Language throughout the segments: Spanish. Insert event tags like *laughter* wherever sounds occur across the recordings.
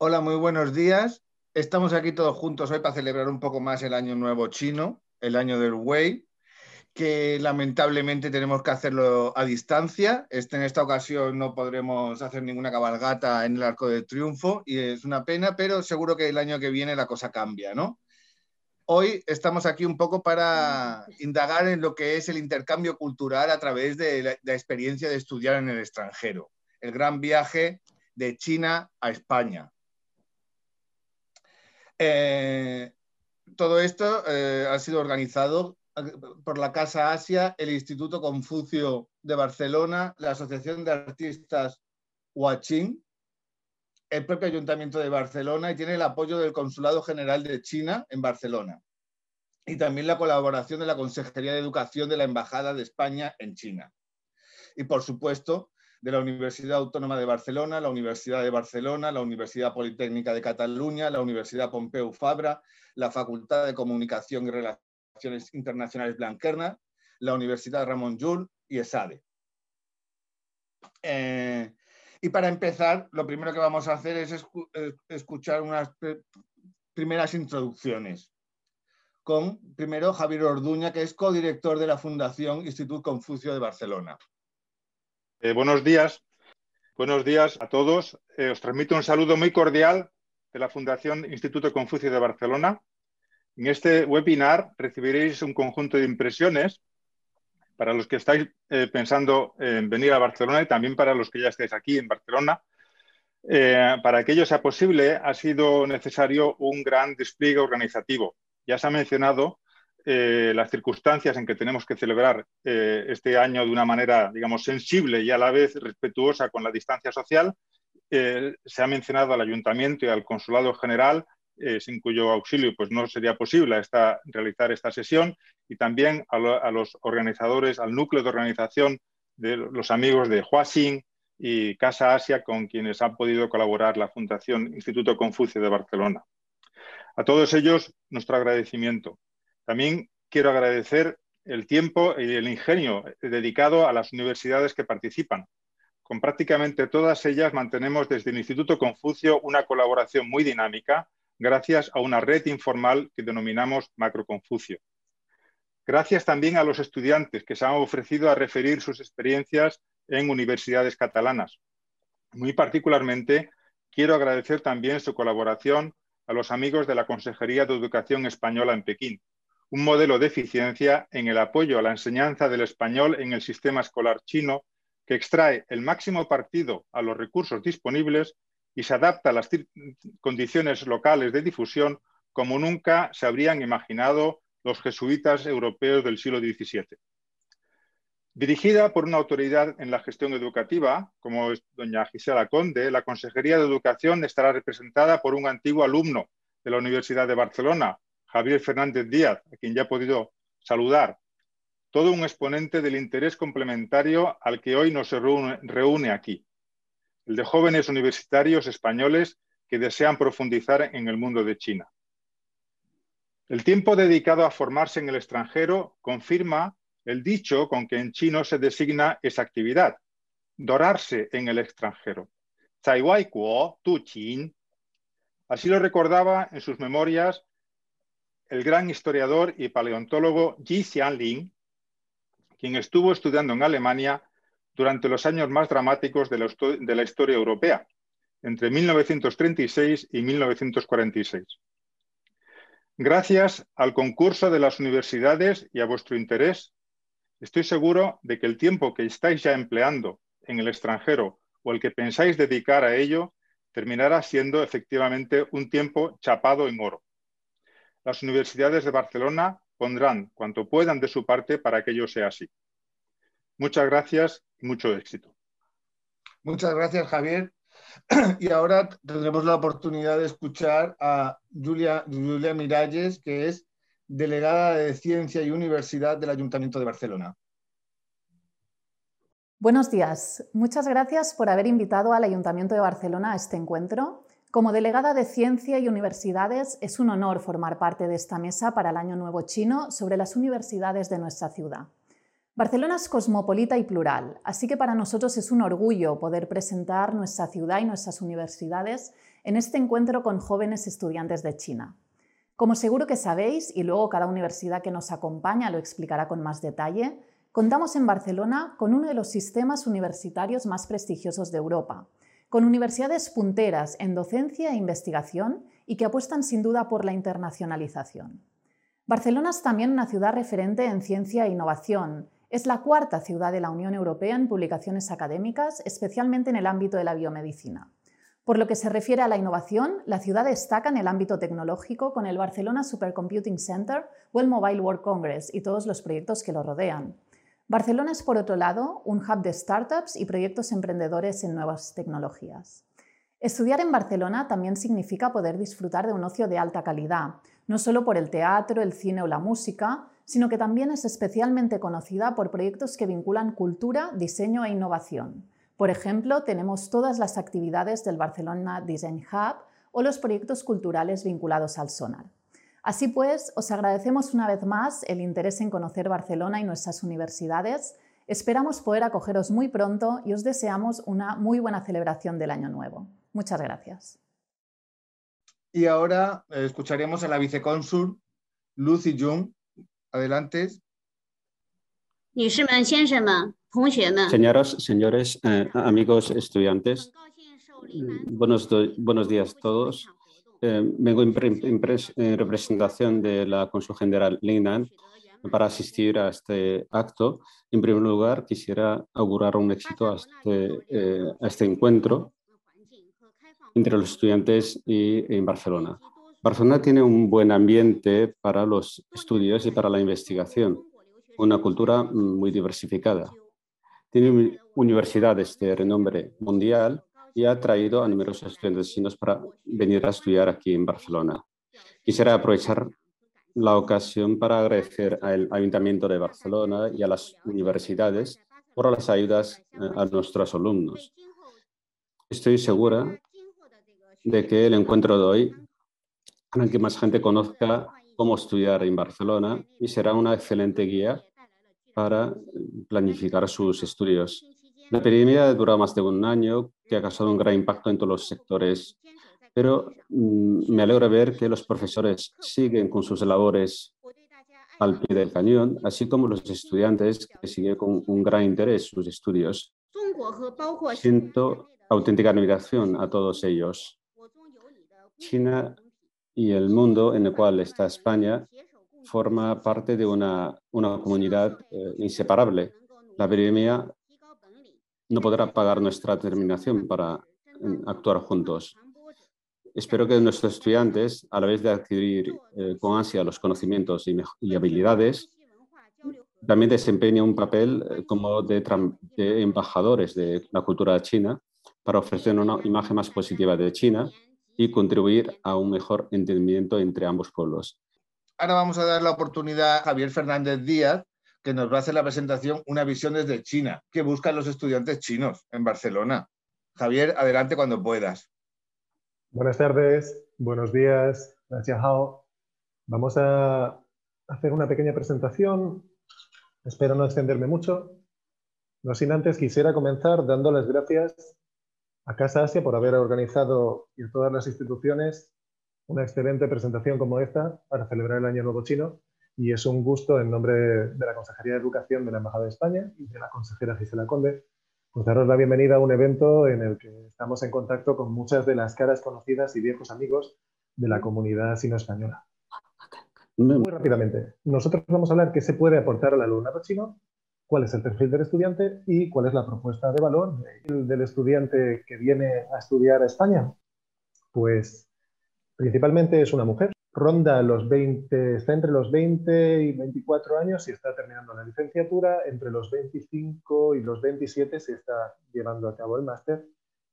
Hola, muy buenos días. Estamos aquí todos juntos hoy para celebrar un poco más el Año Nuevo Chino, el año del Wei, que lamentablemente tenemos que hacerlo a distancia. Este, en esta ocasión no podremos hacer ninguna cabalgata en el Arco de Triunfo y es una pena, pero seguro que el año que viene la cosa cambia, ¿no? Hoy estamos aquí un poco para indagar en lo que es el intercambio cultural a través de la experiencia de estudiar en el extranjero, el gran viaje de China a España. Eh, todo esto eh, ha sido organizado eh, por la Casa Asia, el Instituto Confucio de Barcelona, la Asociación de Artistas Huaching, el propio Ayuntamiento de Barcelona y tiene el apoyo del Consulado General de China en Barcelona y también la colaboración de la Consejería de Educación de la Embajada de España en China. Y por supuesto, de la Universidad Autónoma de Barcelona, la Universidad de Barcelona, la Universidad Politécnica de Cataluña, la Universidad Pompeu Fabra, la Facultad de Comunicación y Relaciones Internacionales Blanquerna, la Universidad Ramón Llull y ESADE. Eh, y para empezar, lo primero que vamos a hacer es escuchar unas primeras introducciones con primero Javier Orduña, que es codirector de la Fundación Instituto Confucio de Barcelona. Eh, buenos días, buenos días a todos. Eh, os transmito un saludo muy cordial de la Fundación Instituto Confucio de Barcelona. En este webinar recibiréis un conjunto de impresiones para los que estáis eh, pensando en venir a Barcelona y también para los que ya estáis aquí en Barcelona. para que ello sea posible, ha sido necesario un gran despliegue organizativo. Ya se ha mencionado eh, las circunstancias en que tenemos que celebrar eh, este año de una manera, digamos, sensible y a la vez respetuosa con la distancia social, eh, se ha mencionado al ayuntamiento y al consulado general, sin cuyo auxilio pues, no sería posible esta, realizar esta sesión, y también a, a, los organizadores, al núcleo de organización de los amigos de Huaxing y Casa Asia, con quienes ha podido colaborar la Fundación Instituto Confucio de Barcelona. A todos ellos, nuestro agradecimiento. También quiero agradecer el tiempo y el ingenio dedicado a las universidades que participan. Con prácticamente todas ellas mantenemos desde el Instituto Confucio una colaboración muy dinámica gracias a una red informal que denominamos Macro Confucio. Gracias también a los estudiantes que se han ofrecido a referir sus experiencias en universidades catalanas. Muy particularmente, quiero agradecer también su colaboración a los amigos de la Consejería de Educación Española en Pekín, un modelo de eficiencia en el apoyo a la enseñanza del español en el sistema escolar chino que extrae el máximo partido a los recursos disponibles y se adapta a las condiciones locales de difusión como nunca se habrían imaginado los jesuitas europeos del siglo XVII. Dirigida por una autoridad en la gestión educativa, como es doña Gisela Conde, la Consejería de Educación estará representada por un antiguo alumno de la Universidad de Barcelona, Javier Fernández Díaz, a quien ya he podido saludar, todo un exponente del interés complementario al que hoy nos reúne, aquí, el de jóvenes universitarios españoles que desean profundizar en el mundo de China. El tiempo dedicado a formarse en el extranjero confirma el dicho con que en chino se designa esa actividad, dorarse en el extranjero. Así lo recordaba en sus memorias el gran historiador y paleontólogo Ji Xianling, quien estuvo estudiando en Alemania durante los años más dramáticos de la, de la historia europea, entre 1936 y 1946. Gracias al concurso de las universidades y a vuestro interés, estoy seguro de que el tiempo que estáis ya empleando en el extranjero o el que pensáis dedicar a ello terminará siendo efectivamente un tiempo chapado en oro las universidades de Barcelona pondrán cuanto puedan de su parte para que ello sea así. Muchas gracias y mucho éxito. Muchas gracias, Javier. *clears throat* Y ahora tendremos la oportunidad de escuchar a Julia, Julia Miralles, que es delegada de Ciencia y Universidad del Ayuntamiento de Barcelona. Buenos días. Muchas gracias por haber invitado al Ayuntamiento de Barcelona a este encuentro como delegada de Ciencia y Universidades, es un honor formar parte de esta mesa para el Año Nuevo Chino sobre las universidades de nuestra ciudad. Barcelona es cosmopolita y plural, así que para nosotros es un orgullo poder presentar nuestra ciudad y nuestras universidades en este encuentro con jóvenes estudiantes de China. Como seguro que sabéis, y luego cada universidad que nos acompaña lo explicará con más detalle, contamos en Barcelona con uno de los sistemas universitarios más prestigiosos de Europa, con universidades punteras en docencia e investigación y que apuestan sin duda por la internacionalización. Barcelona es también una ciudad referente en ciencia e innovación. Es la cuarta ciudad de la Unión Europea en publicaciones académicas, especialmente en el ámbito de la biomedicina. Por lo que se refiere a la innovación, la ciudad destaca en el ámbito tecnológico con el Barcelona Supercomputing Center o el Mobile World Congress y todos los proyectos que lo rodean. Barcelona es, por otro lado, un hub de startups y proyectos emprendedores en nuevas tecnologías. Estudiar en Barcelona también significa poder disfrutar de un ocio de alta calidad, no solo por el teatro, el cine o la música, sino que también es especialmente conocida por proyectos que vinculan cultura, diseño e innovación. Por ejemplo, tenemos todas las actividades del Barcelona Design Hub o los proyectos culturales vinculados al sonar. Así pues, os agradecemos una vez más el interés en conocer Barcelona y nuestras universidades. Esperamos poder acogeros muy pronto y os deseamos una muy buena celebración del Año Nuevo. Muchas gracias. Y ahora eh, escucharemos a la vicecónsul Lucy Jung. Adelante. Señoras, señores, eh, amigos estudiantes, buenos, buenos días a todos. Eh, vengo en, representación de la Consul General Lingnan para asistir a este acto. En primer lugar, quisiera augurar un éxito a este, a este encuentro entre los estudiantes y en Barcelona. Barcelona tiene un buen ambiente para los estudios y para la investigación, una cultura muy diversificada. Tiene universidades de renombre mundial y ha traído a numerosos estudiantes chinos para venir a estudiar aquí en Barcelona. Quisiera aprovechar la ocasión para agradecer al Ayuntamiento de Barcelona y a las universidades por las ayudas eh, a nuestros alumnos. Estoy segura de que el encuentro de hoy hará que más gente conozca cómo estudiar en Barcelona y será una excelente guía para planificar sus estudios. La epidemia dura más de un año, que ha causado un gran impacto en todos los sectores, pero mm, me alegra ver que los profesores siguen con sus labores al pie del cañón, así como los estudiantes que siguen con un gran interés sus estudios. Siento auténtica admiración a todos ellos. China y el mundo en el cual está España forma parte de una, una comunidad eh, inseparable. La epidemia no podrá pagar nuestra determinación para actuar juntos. Espero que nuestros estudiantes, a la vez de adquirir eh, con ansia los conocimientos y, habilidades, también desempeñen un papel eh, como de, de embajadores de la cultura china para ofrecer una imagen más positiva de China y contribuir a un mejor entendimiento entre ambos pueblos. Ahora vamos a dar la oportunidad a Javier Fernández Díaz, que nos va a hacer la presentación Una visión desde China, que buscan los estudiantes chinos en Barcelona. Javier, adelante cuando puedas. Buenas tardes, buenos días, gracias Hao. Vamos a hacer una pequeña presentación, espero no extenderme mucho. No sin antes quisiera comenzar dando las gracias a Casa Asia por haber organizado y a todas las instituciones una excelente presentación como esta para celebrar el Año Nuevo Chino y es un gusto en nombre de la Consejería de Educación de la Embajada de España y de la consejera Gisela Conde pues daros la bienvenida a un evento en el que estamos en contacto con muchas de las caras conocidas y viejos amigos de la comunidad sino-española. Muy rápidamente, nosotros vamos a hablar qué se puede aportar al alumnado chino cuál es el perfil del estudiante y cuál es la propuesta de valor del estudiante que viene a estudiar a España. Pues principalmente es una mujer, ronda los 20, está entre los 20 y 24 años y está terminando la licenciatura, entre los 25 y los 27 se está llevando a cabo el máster.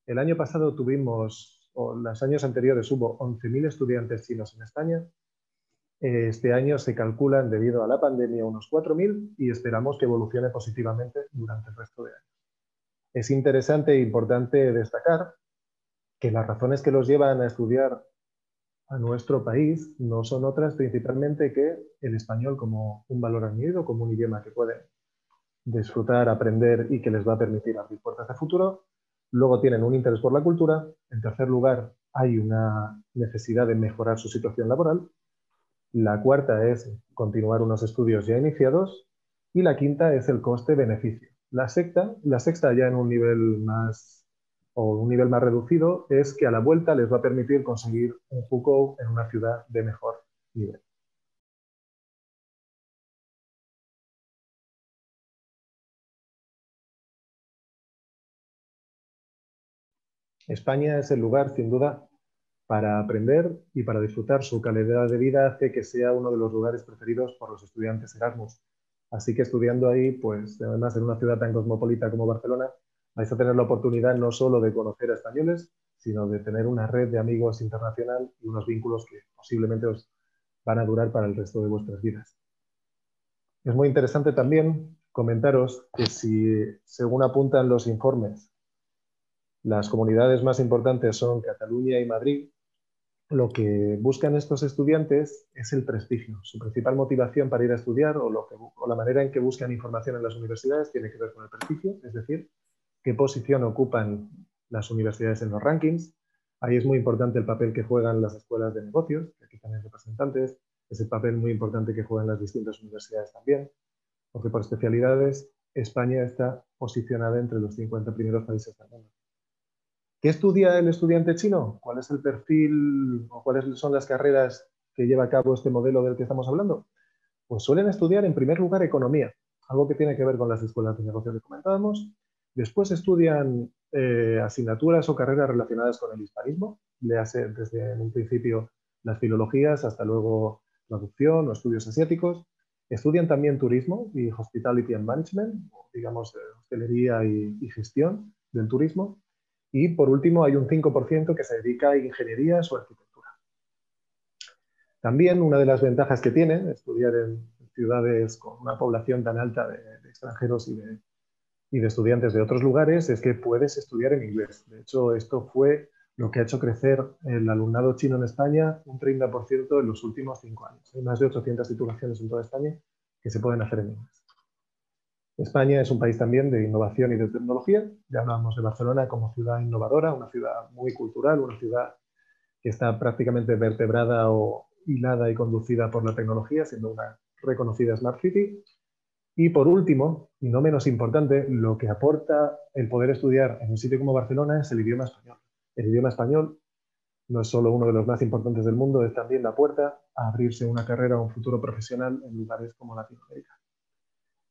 El año pasado tuvimos, o los años anteriores hubo 11.000 estudiantes chinos en España, este año se calculan, debido a la pandemia, unos 4.000 y esperamos que evolucione positivamente durante el resto de años. Es interesante e importante destacar que las razones que los llevan a estudiar a nuestro país no son otras principalmente que el español como un valor añadido, como un idioma que pueden disfrutar, aprender y que les va a permitir abrir puertas de futuro. Luego tienen un interés por la cultura. En tercer lugar, hay una necesidad de mejorar su situación laboral. La cuarta es continuar unos estudios ya iniciados. Y la quinta es el coste-beneficio. La la sexta ya en un nivel más o un nivel más reducido es que a la vuelta les va a permitir conseguir un FUCO en una ciudad de mejor nivel. España es el lugar, sin duda, para aprender y para disfrutar. Su calidad de vida hace que sea uno de los lugares preferidos por los estudiantes Erasmus. Así que estudiando ahí, pues además en una ciudad tan cosmopolita como Barcelona, vais a tener la oportunidad no solo de conocer a españoles, sino de tener una red de amigos internacional y unos vínculos que posiblemente os van a durar para el resto de vuestras vidas. Es muy interesante también comentaros que si, según apuntan los informes, las comunidades más importantes son Cataluña y Madrid. Lo que buscan estos estudiantes es el prestigio. Su principal motivación para ir a estudiar o, la manera en que buscan información en las universidades tiene que ver con el prestigio, es decir, qué posición ocupan las universidades en los rankings. Ahí es muy importante el papel que juegan las escuelas de negocios, que aquí también representantes, es el papel muy importante que juegan las distintas universidades también, porque por especialidades España está posicionada entre los 50 primeros países del mundo. ¿Qué estudia el estudiante chino? ¿Cuál es el perfil o cuáles son las carreras que lleva a cabo este modelo del que estamos hablando? Pues suelen estudiar en primer lugar economía, algo que tiene que ver con las escuelas de negocios que comentábamos. Después estudian eh, asignaturas o carreras relacionadas con el hispanismo, le desde un principio las filologías hasta luego traducción o estudios asiáticos. Estudian también turismo y hospitality and management, digamos, eh, hostelería y gestión del turismo. Y por último, hay un 5% que se dedica a ingenierías o arquitectura. También una de las ventajas que tiene estudiar en ciudades con una población tan alta de, extranjeros y de, y de estudiantes de otros lugares es que puedes estudiar en inglés. De hecho, esto fue lo que ha hecho crecer el alumnado chino en España un 30% en los últimos cinco años. Hay más de 800 titulaciones en toda España que se pueden hacer en inglés. España es un país también de innovación y de tecnología. Ya hablamos de Barcelona como ciudad innovadora, una ciudad muy cultural, una ciudad que está prácticamente vertebrada o hilada y conducida por la tecnología, siendo una reconocida Smart City. Y por último, y no menos importante, lo que aporta el poder estudiar en un sitio como Barcelona es el idioma español. El idioma español no es solo uno de los más importantes del mundo, es también la puerta a abrirse una carrera o un futuro profesional en lugares como Latinoamérica.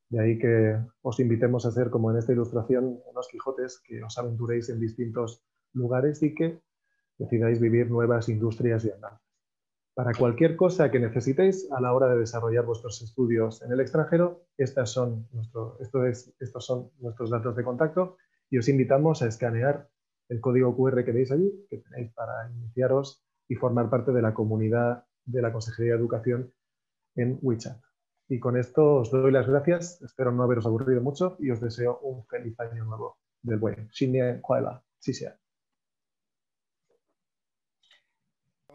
De ahí que os invitemos a hacer, como en esta ilustración, unos Quijotes que os aventuréis en distintos lugares y que decidáis vivir nuevas industrias y andanzas. Para cualquier cosa que necesitéis a la hora de desarrollar vuestros estudios en el extranjero, estas son esto es, estos son nuestros datos de contacto y os invitamos a escanear el código QR que veis allí, que tenéis para iniciaros y formar parte de la comunidad de la Consejería de Educación en WeChat. Y con esto os doy las gracias, espero no haberos aburrido mucho y os deseo un feliz año nuevo del buen.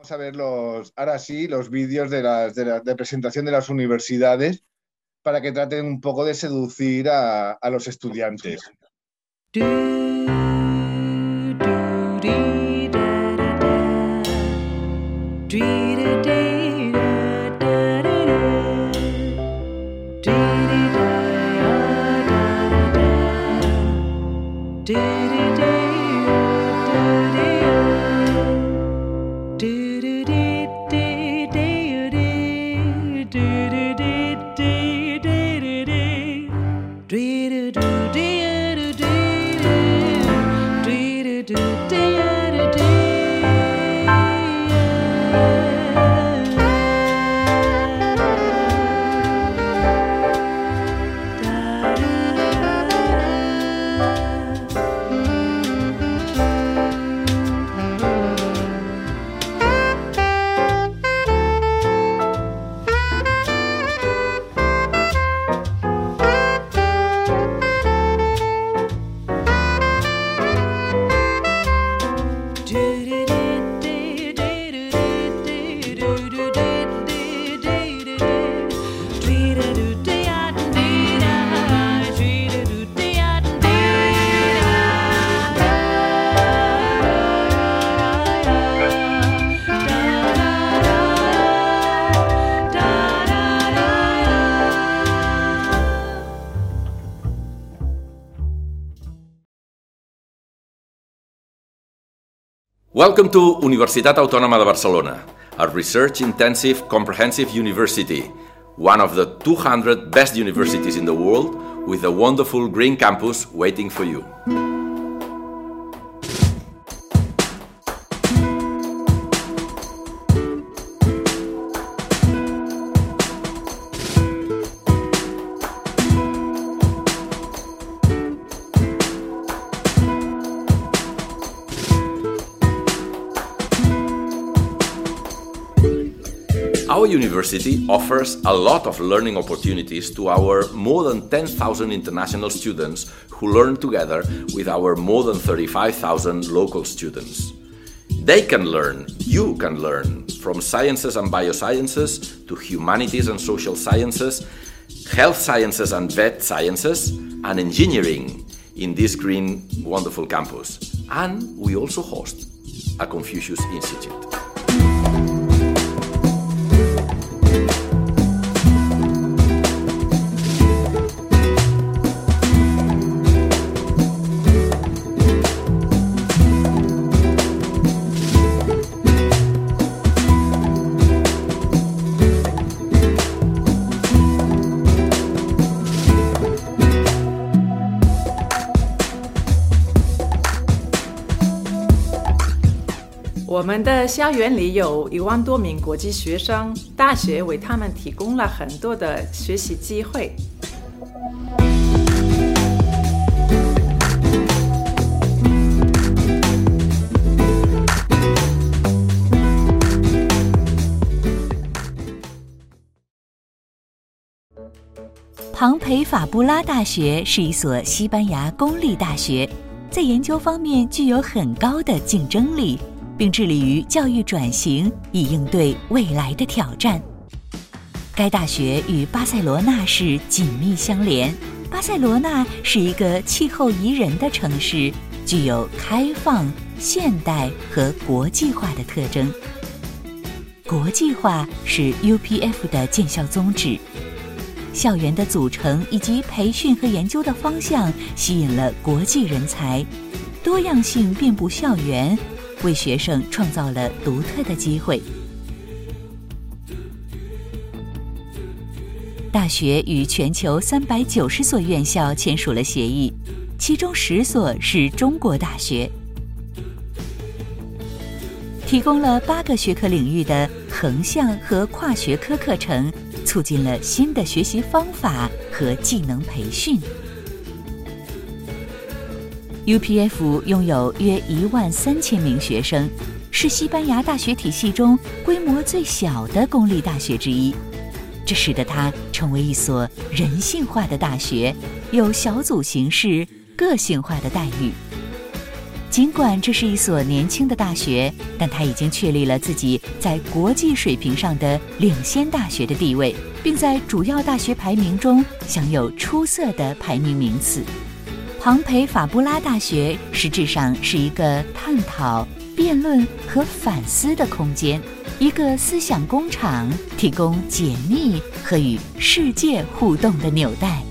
Vamos a ver los, ahora sí los vídeos de, las, de, presentación de las universidades para que traten un poco de seducir a los estudiantes. Welcome to Universitat Autònoma de Barcelona, a research-intensive comprehensive university, one of the 200 best universities in the world with a wonderful green campus waiting for you. University offers a lot of learning opportunities to our more than 10,000 international students who learn together with our more than 35,000 local students. They can learn, you can learn, from sciences and biosciences to humanities and social sciences, health sciences and vet sciences, and engineering in this green, wonderful campus. And we also host a Confucius Institute. 我们的校园里有一万多名国际学生，大学为他们提供了很多的学习机会。庞培法布拉大学是一所西班牙公立大学，在研究方面具有很高的竞争力。并致力于教育转型，以应对未来的挑战。该大学与巴塞罗那市紧密相连。巴塞罗那是一个气候宜人的城市，具有开放、现代和国际化的特征。国际化是 UPF 的建校宗旨。校园的组成以及培训和研究的方向吸引了国际人才，多样性遍布校园。为学生创造了独特的机会。大学与全球三百九十所院校签署了协议，其中十所是中国大学，提供了八个学科领域的横向和跨学科课程，促进了新的学习方法和技能培训。UPF 拥有约一万三千名学生，是西班牙大学体系中规模最小的公立大学之一。这使得它成为一所人性化的大学，有小组形式、个性化的待遇。尽管这是一所年轻的大学，但它已经确立了自己在国际水平上的领先大学的地位，并在主要大学排名中享有出色的排名名次。庞培法布拉大学实质上是一个探讨、辩论和反思的空间，一个思想工厂，提供解密和与世界互动的纽带。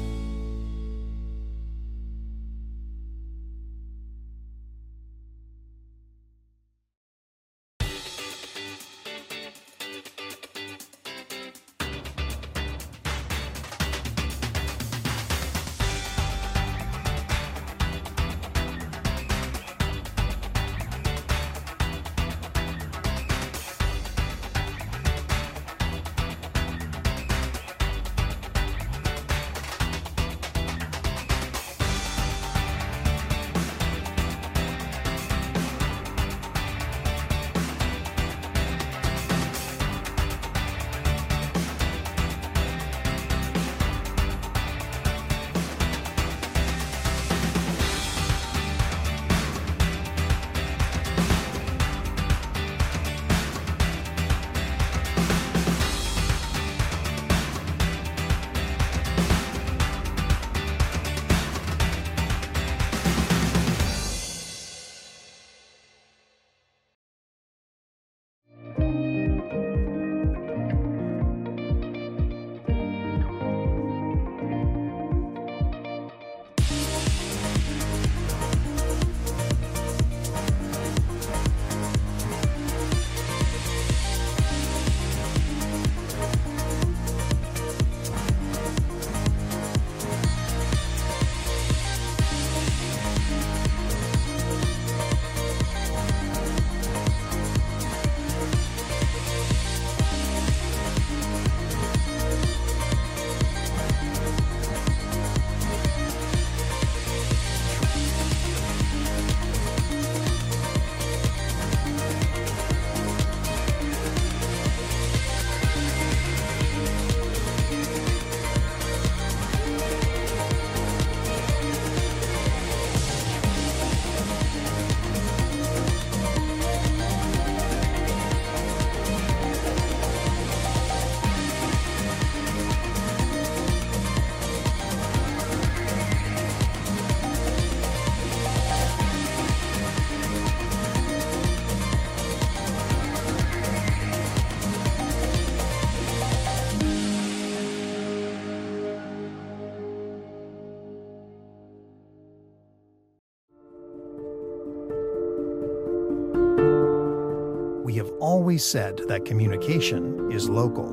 Always said that communication is local.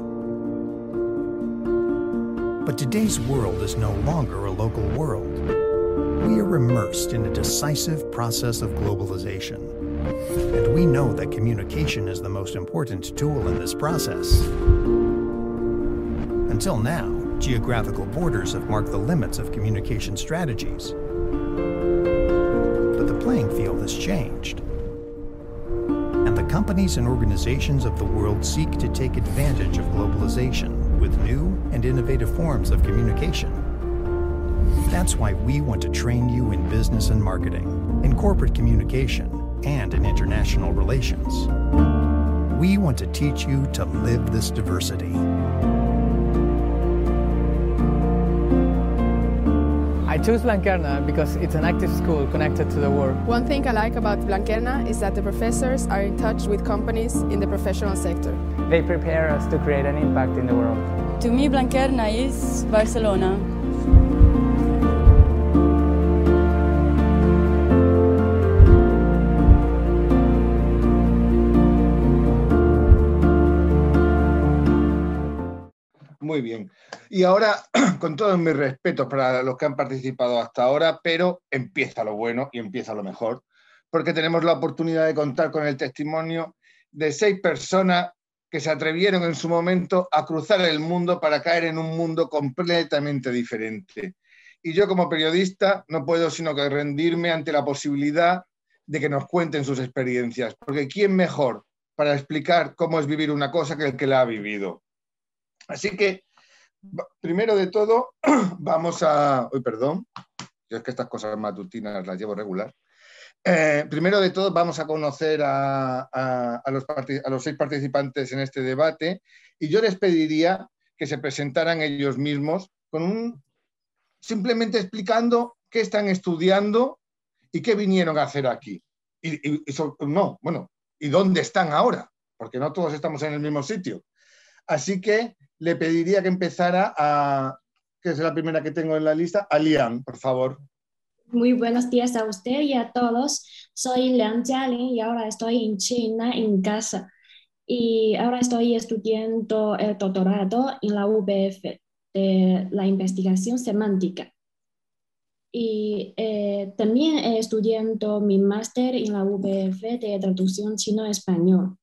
But today's world is no longer a local world. We are immersed in a decisive process of globalization. And we know that communication is the most important tool in this process. Until now, geographical borders have marked the limits of communication strategies. But the playing field has changed. Companies and organizations of the world seek to take advantage of globalization with new and innovative forms of communication. That's why we want to train you in business and marketing, in corporate communication, and in international relations. We want to teach you to live this diversity. I chose Blanquerna because it's an active school connected to the world. One thing I like about Blanquerna is that the professors are in touch with companies in the professional sector. They prepare us to create an impact in the world. To me, Blanquerna is Barcelona. Muy bien. Y ahora, *clears throat* con todos mis respetos para los que han participado hasta ahora, pero empieza lo bueno y empieza lo mejor, porque tenemos la oportunidad de contar con el testimonio de seis personas que se atrevieron en su momento a cruzar el mundo para caer en un mundo completamente diferente. Y yo como periodista no puedo sino rendirme ante la posibilidad de que nos cuenten sus experiencias, porque ¿quién mejor para explicar cómo es vivir una cosa que el que la ha vivido? Así que, primero de todo, *clears throat* vamos a... Uy, perdón, yo es que estas cosas matutinas las llevo regular. Eh, primero de todo, vamos a conocer a, los seis participantes en este debate y yo les pediría que se presentaran ellos mismos con un, simplemente explicando qué están estudiando y qué vinieron a hacer aquí. Y no, bueno, ¿y dónde están ahora? Porque no todos estamos en el mismo sitio. Así que le pediría que empezara a, que es la primera que tengo en la lista, a Lian, por favor. Muy buenos días a usted y a todos. Soy Liang Jialin y ahora estoy en China, en casa. Y ahora estoy estudiando el doctorado en la UBF de la investigación semántica. Y eh, también estudiando mi máster en la UBF de traducción chino-español.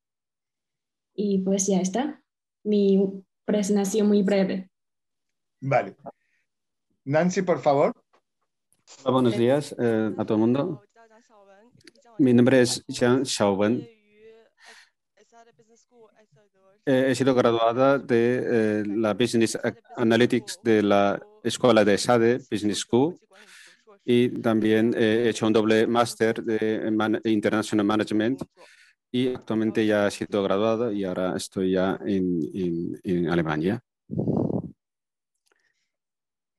Y pues ya está. Mi presentación muy breve. Vale. Nancy, por favor. Hola, buenos días eh, a todo el mundo. Mi nombre es Jiang Xiaowen. Eh, he sido graduada de eh, la Business Analytics de la Escuela de SADE Business School y también he hecho un doble máster de International Management y actualmente ya he sido graduado y ahora estoy ya en, en, Alemania.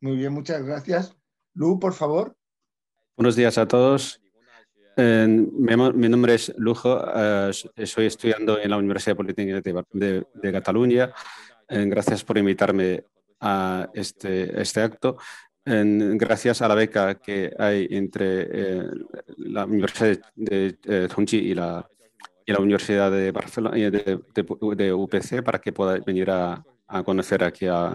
Muy bien, muchas gracias. Lu, por favor. Buenos días a todos. mi, nombre es Lujo, eh, estoy estudiando en la Universidad Politécnica de, de, Cataluña. gracias por invitarme a este, este acto. gracias a la beca que hay entre eh, la Universidad de, de y la y la Universidad de Barcelona, de, de, UPC, para que pueda venir a, a conocer aquí, a,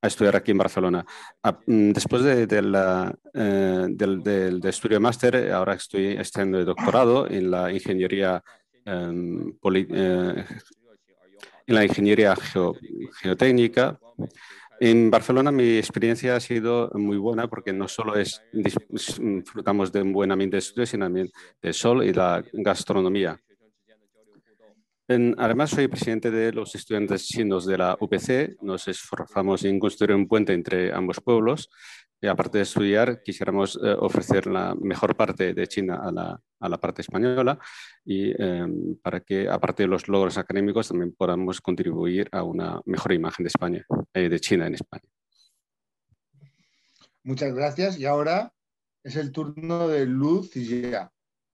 a, estudiar aquí en Barcelona. Ah, mm, después de, la, eh, del, del, estudio máster, ahora estoy estudiando el doctorado en la ingeniería, em, eh, en la ingeniería geotécnica en Barcelona mi experiencia ha sido muy buena porque no solo es, disfrutamos de un buen ambiente de estudio, sino también del sol y la gastronomía. además, soy presidente de los estudiantes chinos de la UPC. Nos esforzamos en construir un puente entre ambos pueblos. Y aparte de estudiar, quisiéramos eh, ofrecer la mejor parte de China a la, a la parte española y em, para que, aparte de los logros académicos, también podamos contribuir a una mejor imagen de España, eh, de China en España. Muchas gracias. Y ahora es el turno de Luz Ya.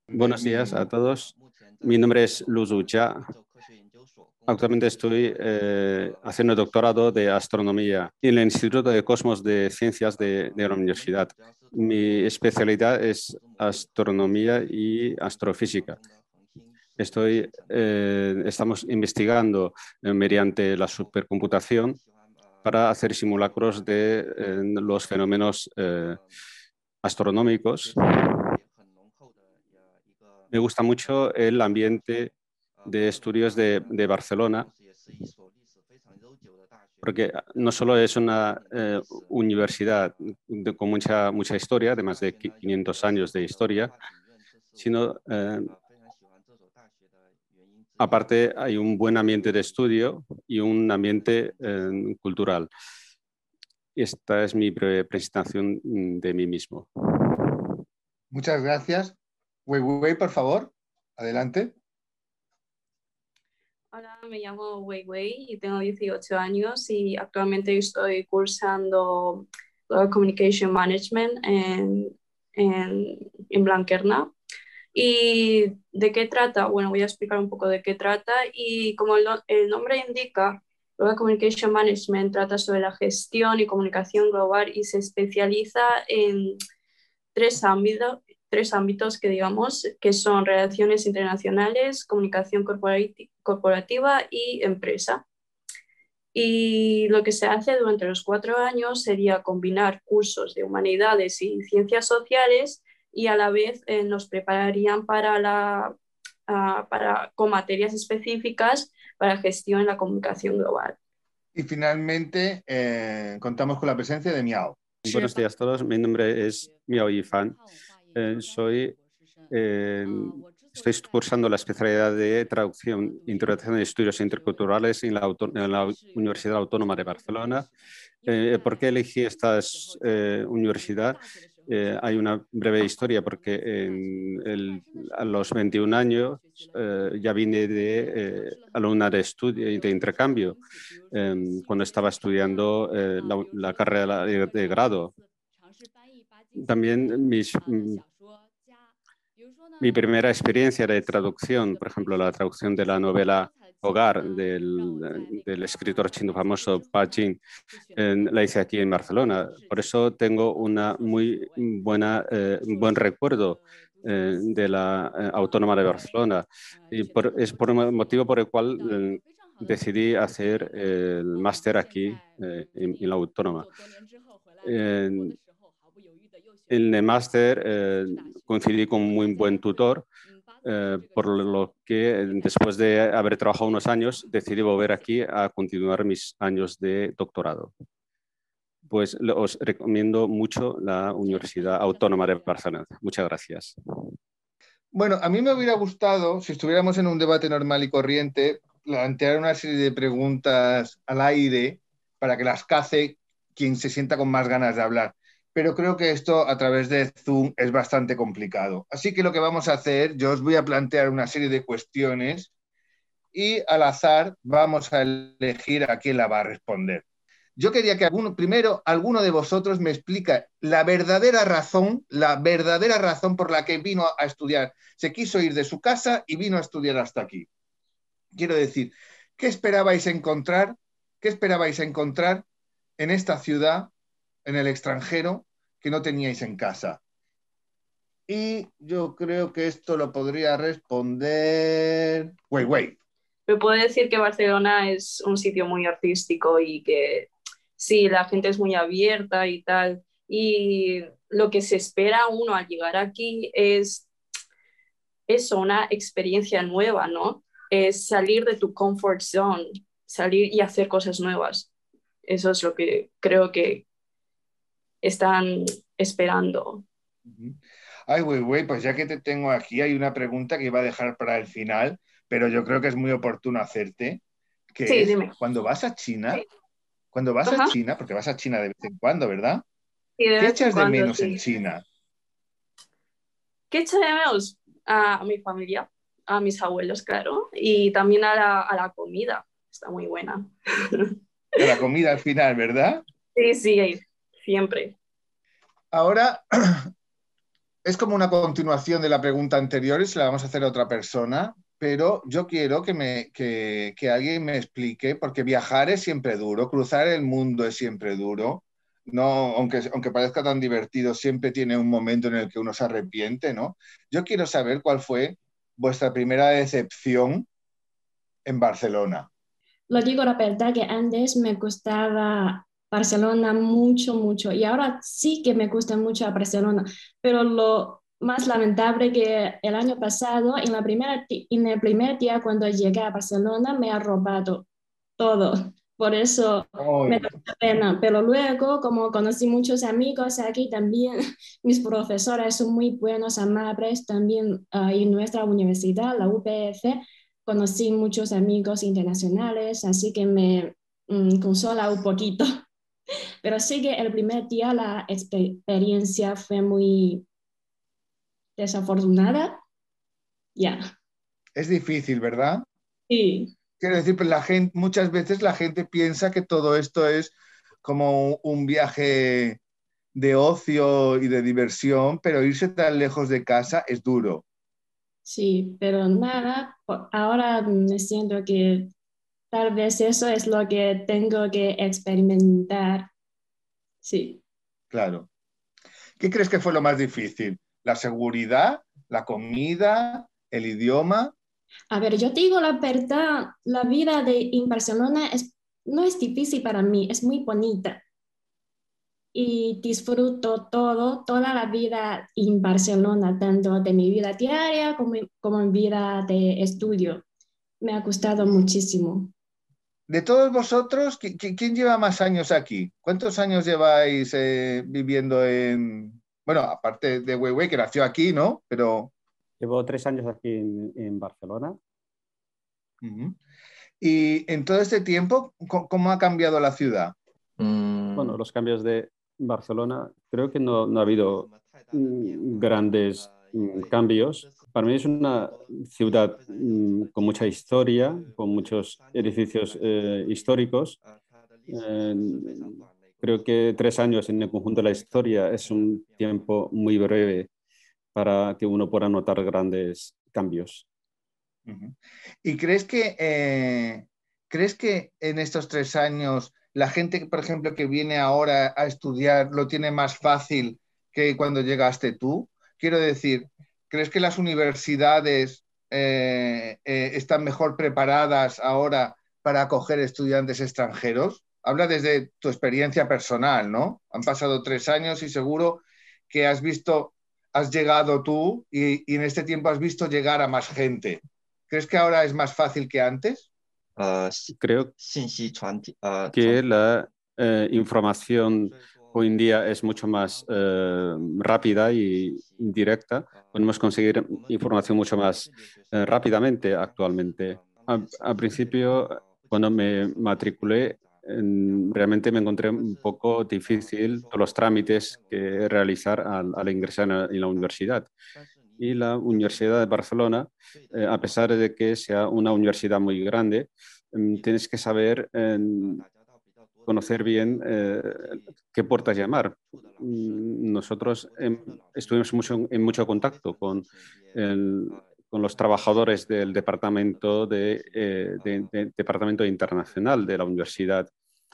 Buenos días a todos. Mi nombre es Luz Ya. Actualmente estoy eh, haciendo doctorado de astronomía en el Instituto de Cosmos de Ciencias de, la Universidad. Mi especialidad es astronomía y astrofísica. Estoy, eh, estamos investigando eh, mediante la supercomputación para hacer simulacros de los fenómenos astronómicos. Me gusta mucho el ambiente de estudios de, de Barcelona, porque no solo es una eh, universidad con mucha, mucha historia, de más de 500 años de historia, sino eh, aparte hay un buen ambiente de estudio y un ambiente eh, cultural. Esta es mi breve presentación de mí mismo. Muchas gracias. Wei Wei, por favor, adelante. Hola, me llamo Wei Wei y tengo 18 años y actualmente estoy cursando Communication Management en, en, en Blanquerna. ¿Y de qué trata? Bueno, voy a explicar un poco de qué trata y como el, el nombre indica, Global Communication Management trata sobre la gestión y comunicación global y se especializa en tres ámbitos, tres ámbitos que digamos que son relaciones internacionales, comunicación corporativa y empresa. Y lo que se hace durante los cuatro años sería combinar cursos de humanidades y ciencias sociales y a la vez eh, nos prepararían para la, ah, para, con materias específicas para gestión en la comunicación global. Y finalmente eh, contamos con la presencia de Miao. Buenos días a todos, mi nombre es Miao Yifan. Eh, soy, eh, estoy cursando la especialidad de traducción, interpretación de estudios interculturales en la, Universidad Autónoma de Barcelona. Eh, ¿Por qué elegí esta universidad? hay una breve historia porque en a los 21 años ya vine de alumna de estudio y de intercambio cuando estaba estudiando la, la, carrera de grado también mis, mm, mi primera experiencia de traducción, por ejemplo, la traducción de la novela Hogar del, escritor chino famoso Pa Jing, la hice aquí en Barcelona. Por eso tengo una muy buena, eh, buen recuerdo eh, de la eh, Autónoma de Barcelona. Y es por un motivo por el cual decidí hacer el máster aquí en, la Autónoma en el máster eh, coincidí con un muy buen tutor, eh, por lo que después de haber trabajado unos años decidí volver aquí a continuar mis años de doctorado. Pues os recomiendo mucho la Universidad Autónoma de Barcelona. Muchas gracias. Bueno, a mí me hubiera gustado, si estuviéramos en un debate normal y corriente, plantear una serie de preguntas al aire para que las cace quien se sienta con más ganas de hablar pero creo que esto a través de Zoom es bastante complicado. Así que lo que vamos a hacer, yo os voy a plantear una serie de cuestiones y al azar vamos a elegir a quién la va a responder. Yo quería que alguno, primero alguno de vosotros me explica la verdadera razón, la verdadera razón por la que vino a estudiar. Se quiso ir de su casa y vino a estudiar hasta aquí. Quiero decir, ¿qué esperabais encontrar? ¿Qué esperabais encontrar en esta ciudad en el extranjero que no teníais en casa? Y yo creo que esto lo podría responder. Wait, wait. Me puedo decir que Barcelona es un sitio muy artístico y que sí, la gente es muy abierta y tal. Y lo que se espera uno al llegar aquí es eso, una experiencia nueva, ¿no? Es salir de tu comfort zone, salir y hacer cosas nuevas. Eso es lo que creo que están esperando. Ay, güey, güey, pues ya que te tengo aquí, hay una pregunta que iba a dejar para el final, pero yo creo que es muy oportuno hacerte. Que sí, dime. Cuando vas a China, cuando vas a China, porque vas a China de vez en cuando, ¿verdad? ¿Qué echas de menos en China? ¿Qué echas de menos? A, mi familia, a mis abuelos, claro, y también a la, a la comida. Está muy buena. *laughs* A la comida al final, ¿verdad? Sí, sí, siempre. Ahora, *clears throat* es como una continuación de la pregunta anterior y se la vamos a hacer a otra persona, pero yo quiero que, me, que, alguien me explique, porque viajar es siempre duro, cruzar el mundo es siempre duro, no, aunque, aunque parezca tan divertido, siempre tiene un momento en el que uno se arrepiente, ¿no? Yo quiero saber cuál fue vuestra primera decepción en Barcelona? Lo digo la verdad que antes me gustaba Barcelona mucho, mucho. Y ahora sí que me gusta mucho Barcelona. Pero lo más lamentable que el año pasado, en, la primera, en el primer día cuando llegué a Barcelona, me ha robado todo. Por eso me da pena. Pero luego, como conocí muchos amigos aquí también, *laughs* mis profesores son muy buenos, amables también uh, en nuestra universidad, la UPF conocí muchos amigos internacionales, así que me mm, consola un poquito. Pero sí que el primer día la experiencia fue muy desafortunada. Ya. Es difícil, ¿verdad? Sí. Quiero decir, pues la gente, muchas veces la gente piensa que todo esto es como un viaje de ocio y de diversión, pero irse tan lejos de casa es duro. Sí, pero nada, ahora me siento que tal vez eso es lo que tengo que experimentar. Sí. Claro. ¿Qué crees que fue lo más difícil? ¿La seguridad, la comida, el idioma? A ver, yo te digo la verdad, la vida de, en Barcelona es, no es difícil para mí, es muy bonita y disfruto todo, toda la vida en Barcelona, tanto de mi vida diaria como, como en vida de estudio. Me ha gustado muchísimo. De todos vosotros, ¿quién lleva más años aquí? ¿Cuántos años lleváis eh, viviendo en, bueno, aparte de Weiwei, que nació aquí, ¿no? Pero... Llevo tres años aquí en, Barcelona. Y en todo este tiempo, ¿cómo ha cambiado la ciudad? Bueno, los cambios de, Barcelona creo que no, ha habido mm, grandes mm, cambios. Para mí es una ciudad mm, con mucha historia, con muchos edificios eh, históricos. Eh, creo que tres años en el conjunto de la historia es un tiempo muy breve para que uno pueda notar grandes cambios. ¿Y crees que, eh, crees que en estos tres años la gente, por ejemplo, que viene ahora a estudiar lo tiene más fácil que cuando llegaste tú. Quiero decir, ¿crees que las universidades eh, eh, están mejor preparadas ahora para acoger estudiantes extranjeros? Habla desde tu experiencia personal, ¿no? Han pasado tres años y seguro que has visto, has llegado tú y, y en este tiempo has visto llegar a más gente. ¿Crees que ahora es más fácil que antes? Creo que la eh, información hoy en día es mucho más eh, rápida y directa. Podemos conseguir información mucho más eh, rápidamente actualmente. Al principio, cuando me matriculé, realmente me encontré un poco difícil los trámites que realizar al, al ingresar en la universidad y la Universidad de Barcelona, eh, a pesar de que sea una universidad muy grande, mm, tienes que saber conocer bien eh, qué puertas llamar. Mm, nosotros em, estuvimos mucho, en mucho contacto con, con los trabajadores del departamento, de, eh, departamento internacional de la universidad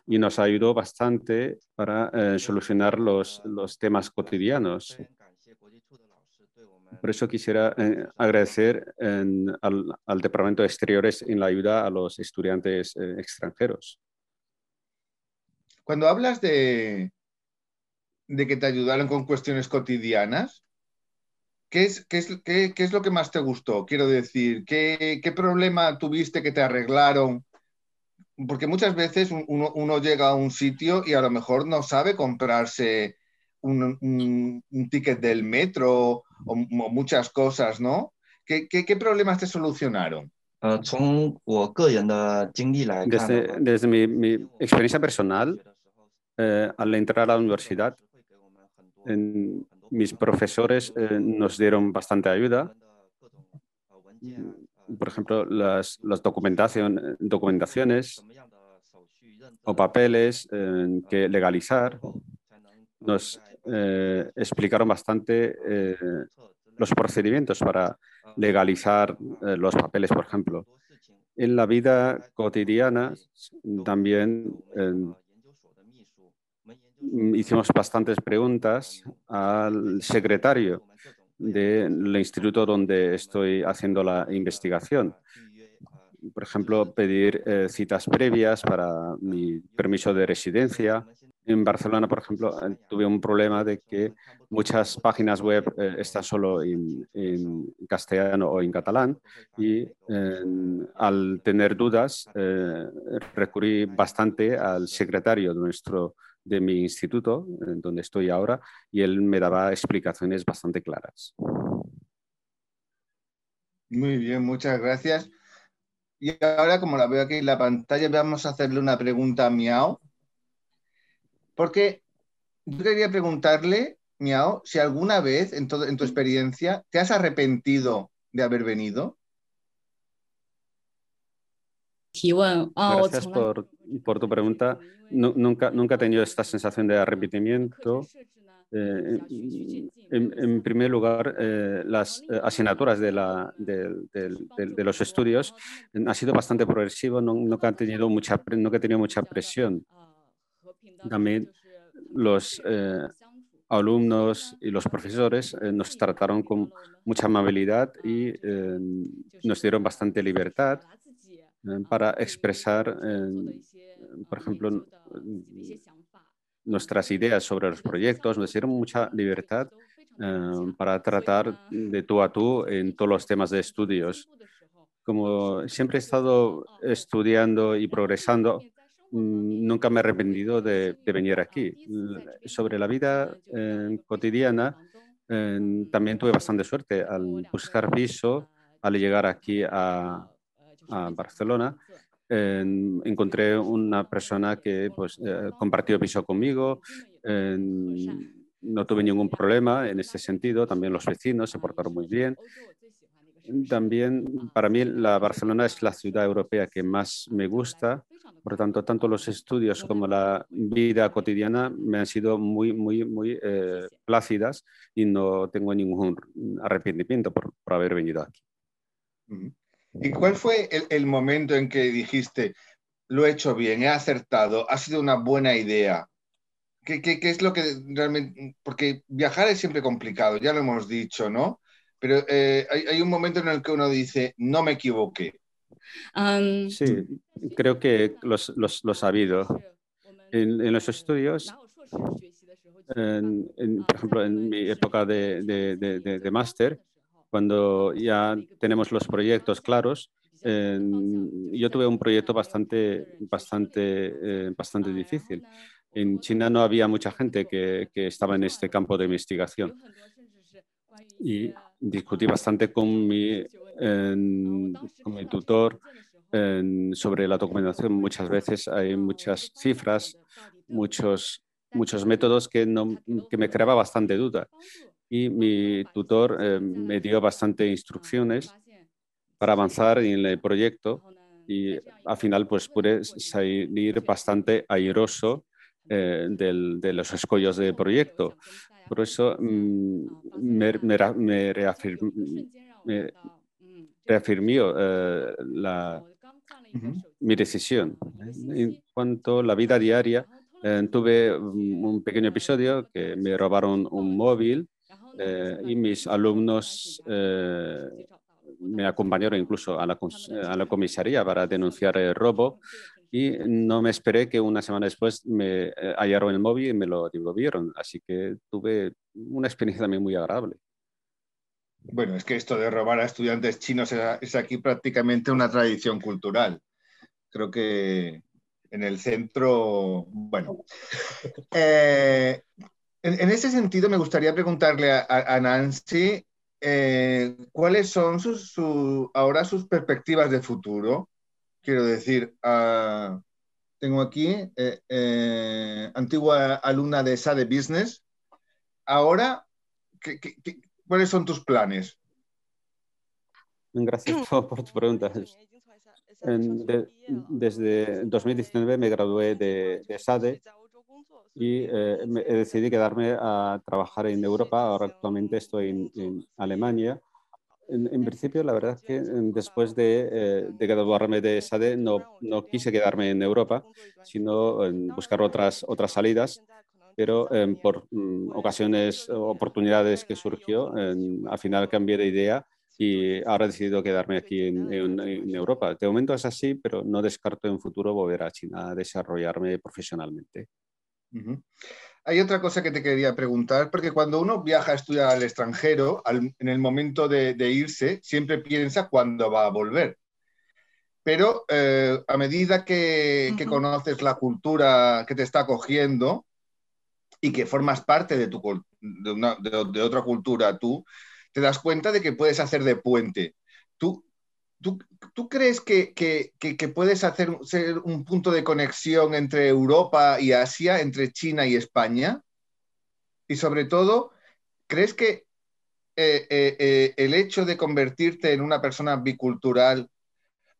y nos ayudó bastante para solucionar los, los temas cotidianos por eso quisiera eh, agradecer al, Departamento de Exteriores en la ayuda a los estudiantes eh, extranjeros. Cuando hablas de, de que te ayudaron con cuestiones cotidianas, ¿qué es, qué es, qué, es lo que más te gustó? Quiero decir, ¿qué, ¿qué, problema tuviste que te arreglaron? Porque muchas veces uno, uno llega a un sitio y a lo mejor no sabe comprarse un, ticket del metro o, muchas cosas, ¿no? ¿Qué, problemas te solucionaron? Desde, mi, experiencia personal, eh, al entrar a la universidad, mis profesores eh, nos dieron bastante ayuda. Por ejemplo, las, las documentaciones o papeles eh, que legalizar nos explicaron bastante los procedimientos para legalizar los papeles, por ejemplo. En la vida cotidiana también hicimos bastantes preguntas al secretario del instituto donde estoy haciendo la investigación. Por ejemplo, pedir eh, citas previas para mi permiso de residencia. En Barcelona, por ejemplo, eh, tuve un problema de que muchas páginas web eh, están solo en, castellano o en catalán y al tener dudas recurrí bastante al secretario de nuestro de mi instituto, en donde estoy ahora, y él me daba explicaciones bastante claras. Muy bien, muchas gracias. Y ahora, como la veo aquí en la pantalla, vamos a hacerle una pregunta a Miao. Porque yo quería preguntarle, Miao, si alguna vez en, en tu experiencia te has arrepentido de haber venido. Gracias por, por tu pregunta nunca, nunca he tenido esta sensación de arrepentimiento. Eh, en, primer lugar, eh, las eh, asignaturas de, los estudios han sido bastante progresivos, no, nunca, han tenido mucha, nunca he tenido mucha presión. También los alumnos y los profesores nos trataron con mucha amabilidad y nos dieron bastante libertad para expresar por ejemplo, nuestras ideas sobre los proyectos, nos dieron mucha libertad eh, para tratar de tú a tú en todos los temas de estudios. Como siempre he estado estudiando y progresando, mm, nunca me he arrepentido de, venir aquí. Sobre la vida eh, cotidiana, eh, también tuve bastante suerte al buscar piso, al llegar aquí a, a Barcelona encontré una persona que pues, eh, compartió piso conmigo. no tuve ningún problema en este sentido. También los vecinos se portaron muy bien. También para mí la Barcelona es la ciudad europea que más me gusta. Por lo tanto, tanto los estudios como la vida cotidiana me han sido muy, muy, muy eh, plácidas y no tengo ningún arrepentimiento por, por haber venido aquí. ¿Y cuál fue el, momento en que dijiste, lo he hecho bien, he acertado, ha sido una buena idea? ¿Qué, qué, es lo que realmente... Porque viajar es siempre complicado, ya lo hemos dicho, ¿no? Pero eh, hay, un momento en el que uno dice, no me equivoqué. sí, creo que los, los, ha habido. En, los estudios, por ejemplo, en mi época de, de, de máster, cuando ya tenemos los proyectos claros. yo tuve un proyecto bastante, bastante, eh, bastante difícil. En China no había mucha gente que, que, estaba en este campo de investigación. Y discutí bastante con mi, con mi tutor sobre la documentación. Muchas veces hay muchas cifras, muchos, muchos métodos que, no, que me creaba bastante duda y mi tutor eh, me dio bastante instrucciones para avanzar en el proyecto y al final pues pude salir bastante airoso eh, de los escollos del proyecto. Por eso mm, me, me, reafirmó eh, la, mi decisión. En cuanto a la vida diaria, tuve un pequeño episodio que me robaron un móvil eh, y mis alumnos eh, me acompañaron incluso a la, a la, comisaría para denunciar el robo y no me esperé que una semana después me eh, hallaron el móvil y me lo devolvieron. Así que tuve una experiencia también muy agradable. Bueno, es que esto de robar a estudiantes chinos es aquí prácticamente una tradición cultural. Creo que en el centro, bueno. *laughs* En, ese sentido, me gustaría preguntarle a, Nancy eh, cuáles son sus, ahora sus perspectivas de futuro. Quiero decir, ah, tengo aquí eh, eh, antigua alumna de SADE Business. Ahora, cuáles son tus planes? Gracias *clears throat* por, tu pregunta. desde 2019 me gradué de, de SADE y eh, decidí quedarme a trabajar en Europa. Ahora actualmente estoy en, Alemania. En, principio, la verdad es que después de, eh, de graduarme de SADE no, no, quise quedarme en Europa, sino en buscar otras, otras salidas. pero em, por mm, ocasiones, oportunidades que surgió, al final cambié de idea y ahora he decidido quedarme aquí en, Europa. De momento es así, pero no descarto en futuro volver a China a desarrollarme profesionalmente. Hay otra cosa que te quería preguntar, porque cuando uno viaja a estudiar al extranjero, en el momento de, irse, siempre piensa cuándo va a volver. Pero eh, a medida que, conoces la cultura que te está acogiendo y que formas parte de, tu, de, otra cultura tú, te das cuenta de que puedes hacer de puente. ¿Tú, tú, crees que, que, puedes hacer ser un punto de conexión entre Europa y Asia, entre China y España? Y sobre todo, ¿crees que eh, eh, eh, el hecho de convertirte en una persona bicultural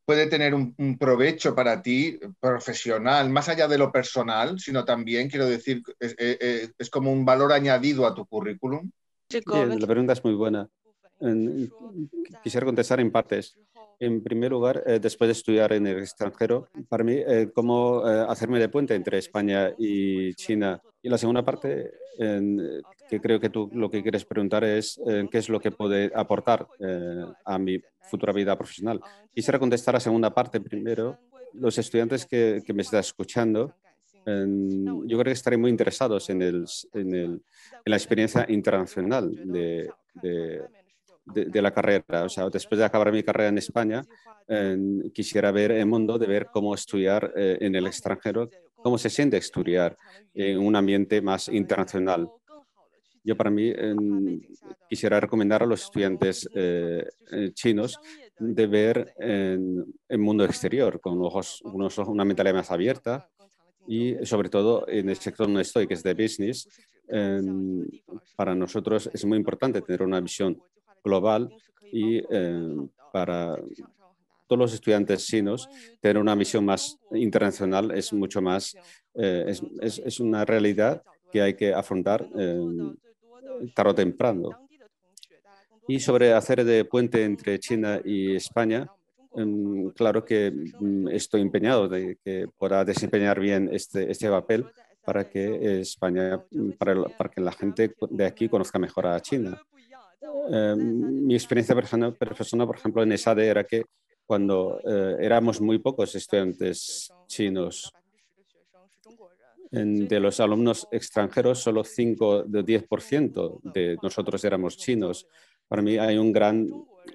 puede tener un, provecho para ti profesional, más allá de lo personal, sino también, quiero decir, es, como un valor añadido a tu currículum? la pregunta es muy buena. Quisiera contestar en partes. En primer lugar, eh, después de estudiar en el extranjero, para mí, eh, cómo eh, hacerme de puente entre España y China. Y la segunda parte, que creo que tú lo que quieres preguntar es qué es lo que puede aportar a mi futura vida profesional. Quisiera contestar la segunda parte primero. Los estudiantes que, que me están escuchando, yo creo que estaré muy interesados en, el, en, el, en la experiencia internacional de, de de, la carrera. O sea, después de acabar mi carrera en España, quisiera ver el mundo de ver cómo estudiar eh, en el extranjero, cómo se siente estudiar en un ambiente más internacional. Yo para mí quisiera recomendar a los estudiantes eh, eh, chinos de ver el mundo exterior con ojos, unos, una mentalidad más abierta y sobre todo en el sector donde estoy, que es de business, para nosotros es muy importante tener una visión global y eh, para todos los estudiantes chinos tener una misión más internacional es mucho más, eh, es, es, una realidad que hay que afrontar eh, tarde o temprano. Y sobre hacer de puente entre China y España, em, claro que mm, estoy empeñado de que pueda desempeñar bien este, este papel para que España, para, para que la gente de aquí conozca mejor a China. Eh, mi experiencia personal, por ejemplo, en ESADE era que cuando eh, éramos muy pocos estudiantes chinos, de los alumnos extranjeros, solo 5 de 10% de nosotros éramos chinos. Para mí hay un gran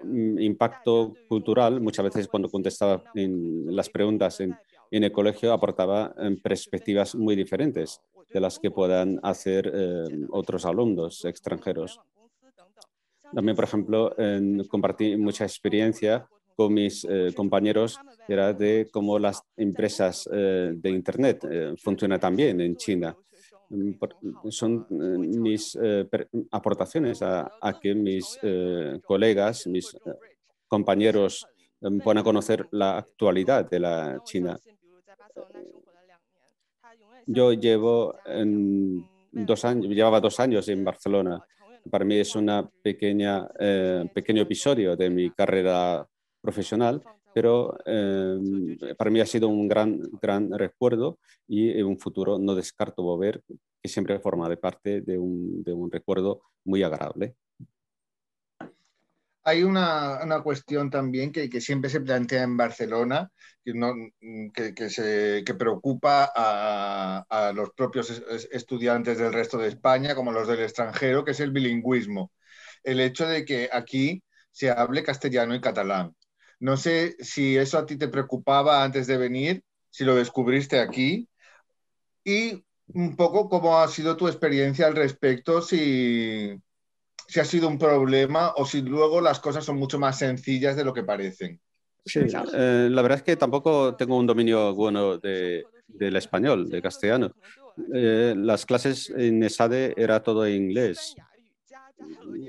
mm, impacto cultural. Muchas veces cuando contestaba las preguntas en, el colegio aportaba en perspectivas muy diferentes de las que puedan hacer eh, otros alumnos extranjeros. También, por ejemplo, compartí mucha experiencia con mis eh, compañeros era de cómo las empresas eh, de Internet eh, funcionan también en China. Mm, son mis aportaciones a, que mis colegas, mis compañeros puedan conocer la actualidad de la China. Yo llevo dos años, llevaba dos años en Barcelona para mí es un pequeño episodio de mi carrera profesional, pero em, para mí ha sido un gran, gran recuerdo y en un futuro no descarto volver, que siempre forma parte de un, de un recuerdo muy agradable hay una, cuestión también que, siempre se plantea en Barcelona, que, se, preocupa a, los propios estudiantes del resto de España, como los del extranjero, que es el bilingüismo. El hecho de que aquí se hable castellano y catalán. No sé si eso a ti te preocupaba antes de venir, si lo descubriste aquí, y un poco cómo ha sido tu experiencia al respecto, si si ha sido un problema o si luego las cosas son mucho más sencillas de lo que parecen. Sí, eh, la verdad es que tampoco tengo un dominio bueno de, del español, de castellano. Eh, las clases en ESADE era todo en inglés,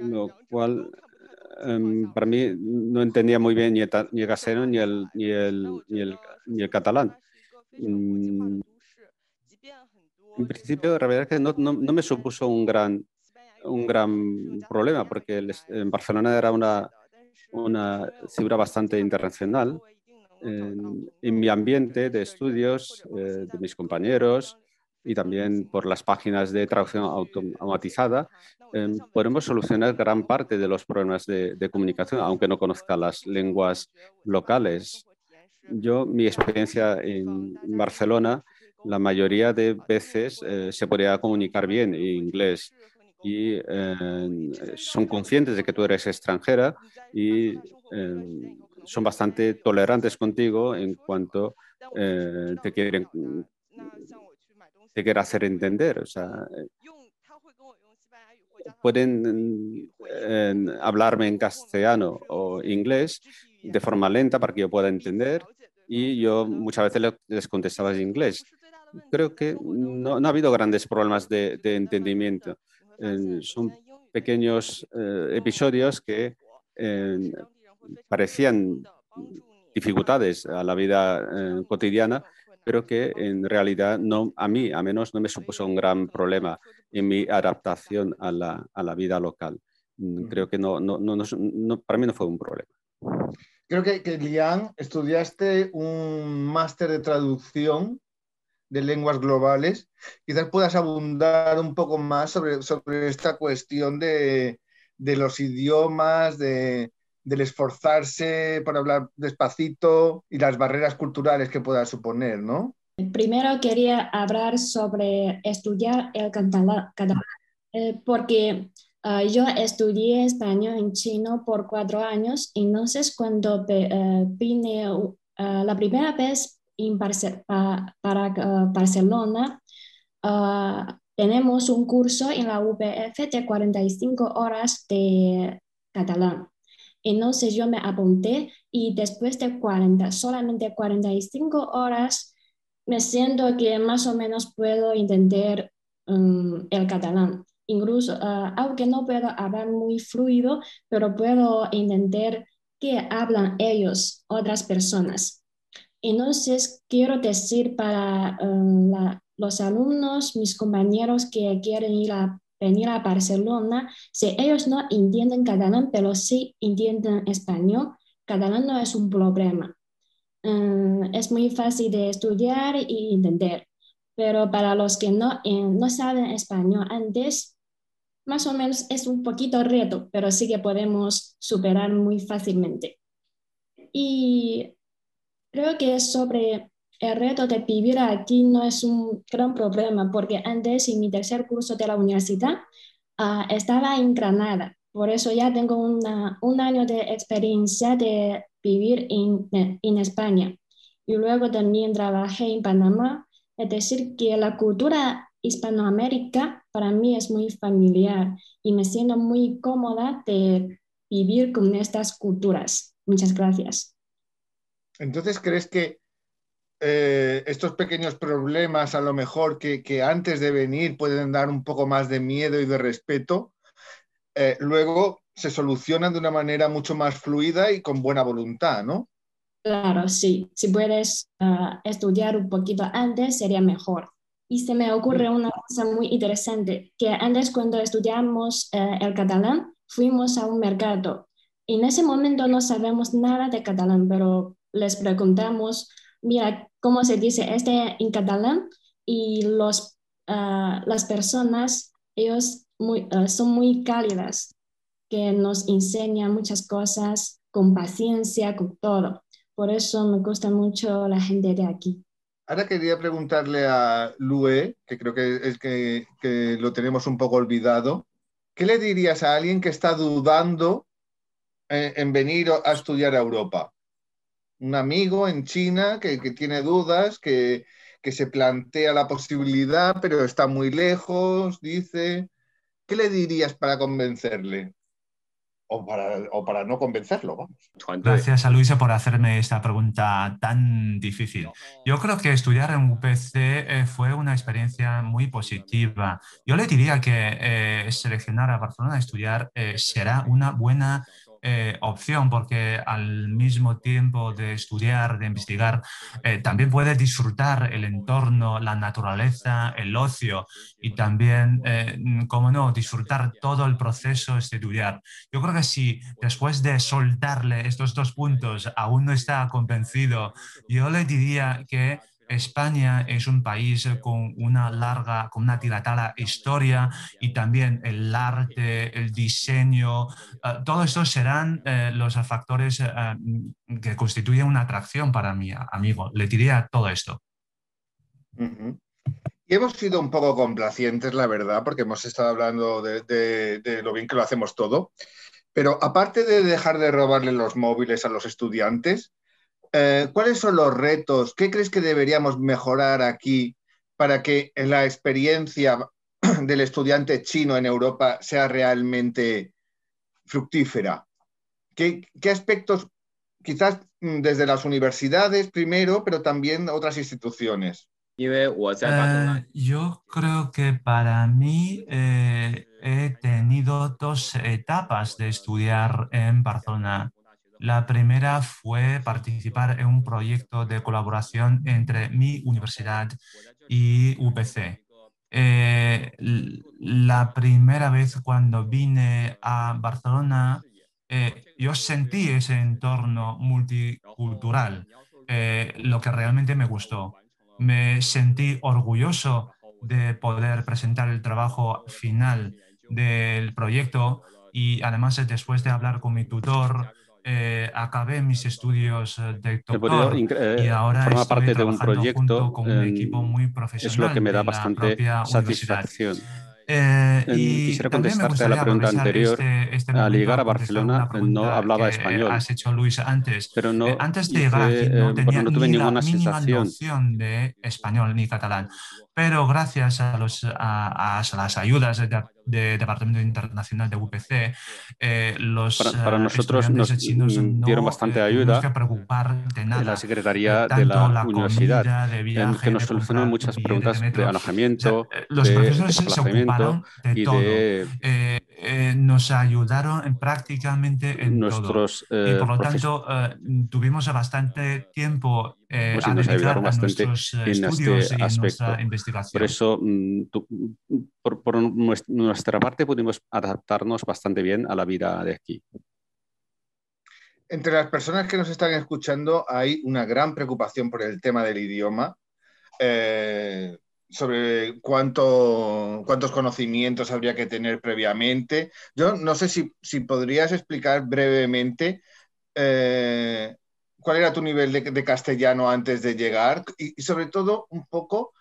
lo cual em, para mí no entendía muy bien ni el, ni castellano ni el, ni el, ni el, catalán. Mm, en principio, la verdad es que no, no, no me supuso un gran un gran problema porque en Barcelona era una, una ciudad bastante internacional. En, mi ambiente de estudios, eh, de mis compañeros, y también por las páginas de traducción automatizada, em, podemos solucionar gran parte de los problemas de, comunicación, aunque no conozca las lenguas locales. Yo, mi experiencia en Barcelona, la mayoría de veces eh, se podría comunicar bien en inglés y em, son conscientes de que tú eres extranjera y em, son bastante tolerantes contigo en cuanto eh, te quieren te quiere hacer entender. O sea, pueden hablarme en castellano o inglés de forma lenta para que yo pueda entender y yo muchas veces les contestaba en inglés. Creo que no, ha habido grandes problemas de, entendimiento. Son pequeños eh, episodios que parecían dificultades a la vida eh, cotidiana, pero que en realidad no, a mí, a menos, no me supuso un gran problema en mi adaptación a la, a la vida local. Mm, creo que no, no, no, para mí no fue un problema. Creo que, que Lian, estudiaste un máster de traducción de lenguas globales. Quizás puedas abundar un poco más sobre, sobre esta cuestión de, de los idiomas, de, del esforzarse por hablar despacito y las barreras culturales que pueda suponer, ¿no? Primero quería hablar sobre estudiar el catalán, eh, porque ah, yo estudié español en chino por cuatro años, entonces cuando uh, vine ah, la primera vez en para Barcelona, tenemos un curso en la UPF de 45 horas de catalán. Entonces yo me apunté y después de 40, solamente 45 horas, me siento que más o menos puedo entender um, el catalán. Incluso, uh, aunque no puedo hablar muy fluido, pero puedo entender qué hablan ellos, otras personas. Entonces, quiero decir para um, los alumnos, mis compañeros que quieren ir a venir a Barcelona, si ellos no entienden catalán, pero sí entienden español, catalán no es un problema. Mm, es muy fácil de estudiar y entender, pero para los que no, eh, no saben español antes, más o menos es un poquito reto, pero sí que podemos superar muy fácilmente. Y creo que sobre el reto de vivir aquí no es un gran problema porque antes en mi tercer curso de la universidad ah, estaba en Granada. Por eso ya tengo un año de experiencia de vivir en, en España. Y luego también trabajé en Panamá. Es decir, que la cultura hispanoamérica para mí es muy familiar y me siento muy cómoda de vivir con estas culturas. Muchas gracias. Entonces, ¿crees que eh, estos pequeños problemas a lo mejor que, antes de venir pueden dar un poco más de miedo y de respeto, eh, luego se solucionan de una manera mucho más fluida y con buena voluntad, ¿no? Claro, sí. Si puedes ah, estudiar un poquito antes, sería mejor. Y se me ocurre una cosa muy interesante, que antes cuando estudiamos eh, el catalán, fuimos a un mercado. En ese momento no sabemos nada de catalán, pero les preguntamos mira cómo se dice este en catalán y los, ah, las personas, ellos muy, ah, son muy cálidas, que nos enseñan muchas cosas con paciencia, con todo. Por eso me gusta mucho la gente de aquí. Ahora quería preguntarle a Lue, que creo que es que, que lo tenemos un poco olvidado. ¿Qué le dirías a alguien que está dudando eh, en venir a estudiar a Europa? Un amigo en China que, tiene dudas, que, se plantea la posibilidad, pero está muy lejos, dice. ¿Qué le dirías para convencerle? O para, o para, no convencerlo. Vamos. Gracias a Luisa por hacerme esta pregunta tan difícil. Yo creo que estudiar en UPC eh, fue una experiencia muy positiva. Yo le diría que eh, seleccionar a Barcelona a estudiar eh, será una buena eh, opción porque al mismo tiempo de estudiar, de investigar, eh, también puede disfrutar el entorno, la naturaleza, el ocio y también, eh, como no, disfrutar todo el proceso estudiar. Yo creo que si después de soltarle estos dos puntos aún no está convencido, yo le diría que España es un país con una larga, con una dilatada historia y también el arte, el diseño, uh, todo esto serán uh, los factores uh, que constituyen una atracción para mi amigo. Le diría todo esto. Y hemos sido un poco complacientes, la verdad, porque hemos estado hablando de, lo bien que lo hacemos todo. Pero aparte de dejar de robarle los móviles a los estudiantes, eh, ¿cuáles son los retos? ¿Qué crees que deberíamos mejorar aquí para que la experiencia *clears throat* del estudiante chino en Europa sea realmente fructífera? ¿Qué, qué aspectos, quizás mm, desde las universidades primero, pero también otras instituciones? Eh, yo creo que para mí eh, he tenido dos etapas de estudiar en Barcelona. La primera fue participar en un proyecto de colaboración entre mi universidad y UPC. Eh, la primera vez cuando vine a Barcelona, eh, yo sentí ese entorno multicultural, eh, lo que realmente me gustó me sentí orgulloso de poder presentar el trabajo final del proyecto y además después de hablar con mi tutor, eh, acabé mis estudios de doctor y ahora forma estoy parte de un proyecto con un equipo muy profesional es lo que me da la bastante satisfacción. Eh, Eh, y Quisiera contestarte a la pregunta aprovechar anterior. este- este Al llegar a Barcelona una no hablaba español, Has hecho Luis antes. pero no, Eh, antes de llegar aquí no eh, tenía bueno, no tuve ni la ninguna mínima sensación. noción de español ni catalán. Pero gracias a, los, a, a las ayudas del de, Departamento Internacional de UPC, eh, los Para, para eh, nosotros nos chinos mm, no dieron bastante eh, ayuda que preocupar de nada. la Secretaría de tanto la, Universidad, comida, de viaje, que nos solucionó muchas preguntas de de, alojamiento, los de profesores se ocuparon de y todo. Eh, eh, nos ayudaron en prácticamente en nuestros todo. Y por lo tanto, tuvimos bastante tiempo eh, pues a nos dedicar ayudaron a bastante nuestros en estudios este y en nuestra aspecto. Investigación. Por eso, mm, tu- por, por nues- nuestra parte, pudimos adaptarnos bastante bien a la vida de aquí. Entre las personas que nos están escuchando hay una gran preocupación por el tema del idioma, eh, sobre cuánto, cuántos conocimientos habría que tener previamente. Yo no sé si, si podrías explicar brevemente eh, cuál era tu nivel de, de castellano antes de llegar y, y sobre todo un poco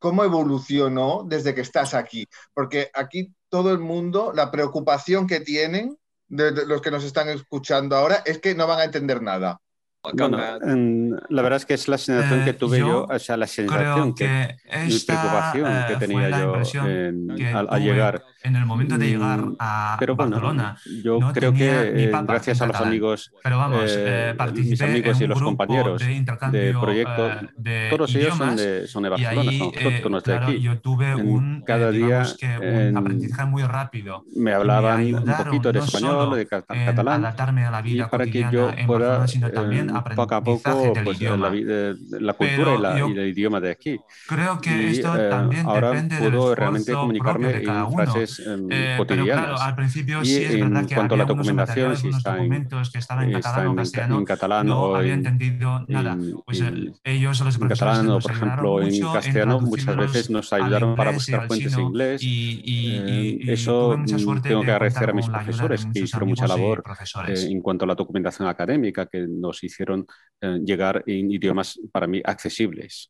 cómo evolucionó desde que estás aquí. Porque aquí todo el mundo, la preocupación que tienen de, de los que nos están escuchando ahora es que no van a entender nada. Bueno, en- la verdad es que es la sensación que Eh, tuve yo, yo o sea, la sensación que, que mi preocupación eh, que fue tenía yo en- que al, al tuve llegar. En el momento de llegar Mm, a Pero bueno, Barcelona. yo no creo que eh, gracias a los amigos, Pero vamos, eh, eh, mis amigos y los compañeros de de intercambio proyecto, eh, de todos ellos son de, son de y Barcelona, ahí, son autóctonos de aquí. yo tuve un, cada día un en- aprendizaje muy rápido. me y me hablaban un poquito de no español, de catalán, adaptarme a la y vida para que yo pueda también poco a poco pues, la, de- de la cultura y, la- y el idioma de aquí. Creo que Y esto eh, también ahora depende puedo realmente comunicarme de en uno. frases em, Eh, pero cotidianas. claro, al principio y sí es verdad en que cuanto a la documentación, si está en, documentos que estaban en está catalán o en, castellano, en catalán no o había en, entendido nada. en- Pues en- el- ellos, los en profesores, catalán por ejemplo, en en castellano, muchas veces nos ayudaron para buscar fuentes en inglés. y, y- Eh, y- eso mm, tengo que agradecer a mis profesores que hicieron mucha labor eh, en cuanto a la documentación académica, que nos hicieron eh, llegar en idiomas para mí accesibles.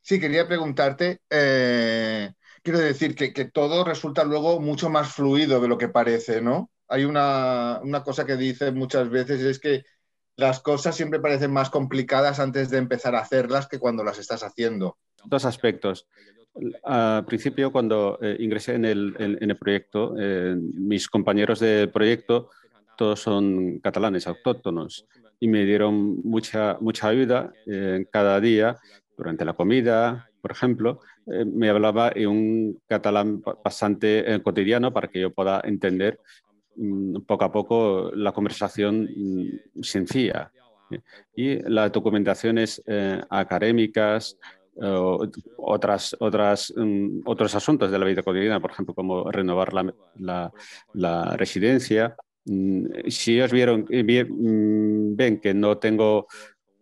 Sí, quería preguntarte, eh, quiero decir que, todo resulta luego mucho más fluido de lo que parece, ¿no? Hay una, una cosa que dice muchas veces, es que las cosas siempre parecen más complicadas antes de empezar a hacerlas que cuando las estás haciendo. Dos aspectos. Al principio, cuando eh, ingresé en el, en- en el proyecto, eh, mis compañeros de proyecto todos son catalanes autóctonos y me dieron mucha, mucha ayuda eh, cada día durante la comida, por ejemplo. eh, me hablaba en un catalán ba- bastante eh, cotidiano para que yo pueda entender mm, poco a poco la conversación mm, sencilla. Y las documentaciones eh, académicas, eh, otras, otras, mm, otros asuntos de la vida cotidiana, por ejemplo, como renovar la, la- la residencia. Si ellos vieron, eh, ven que no tengo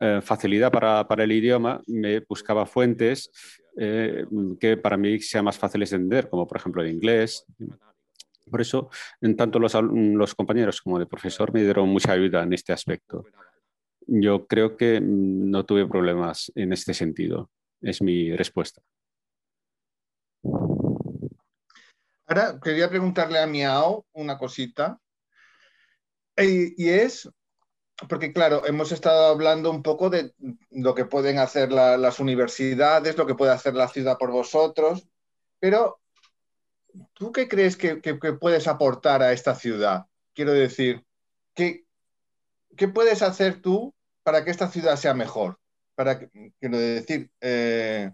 eh, facilidad para, para, el idioma, me buscaba fuentes eh, que para mí sean más fáciles de entender, como por ejemplo el inglés. Por eso, en tanto los, los compañeros como el profesor me dieron mucha ayuda en este aspecto. Yo creo que mm, no tuve problemas en este sentido. Es mi respuesta. Ahora quería preguntarle a Miao una cosita. Y, es, porque claro, hemos estado hablando un poco de lo que pueden hacer las universidades, lo que puede hacer la ciudad por vosotros, pero ¿tú qué crees que, puedes aportar a esta ciudad? Quiero decir, ¿qué, ¿qué, puedes hacer tú para que esta ciudad sea mejor? Para, quiero decir, eh,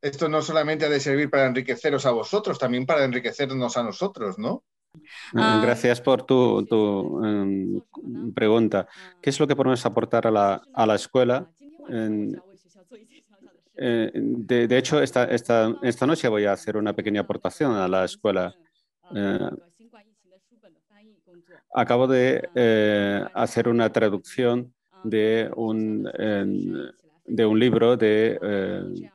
esto no solamente ha de servir para enriqueceros a vosotros, también para enriquecernos a nosotros, ¿no? Ah. Gracias por tu, em, pregunta. ¿Qué es lo que podemos aportar a la, escuela? Eh, de, hecho, esta, esta, esta, noche voy a hacer una pequeña aportación a la escuela. Eh, acabo de eh, hacer una traducción de un, de un libro de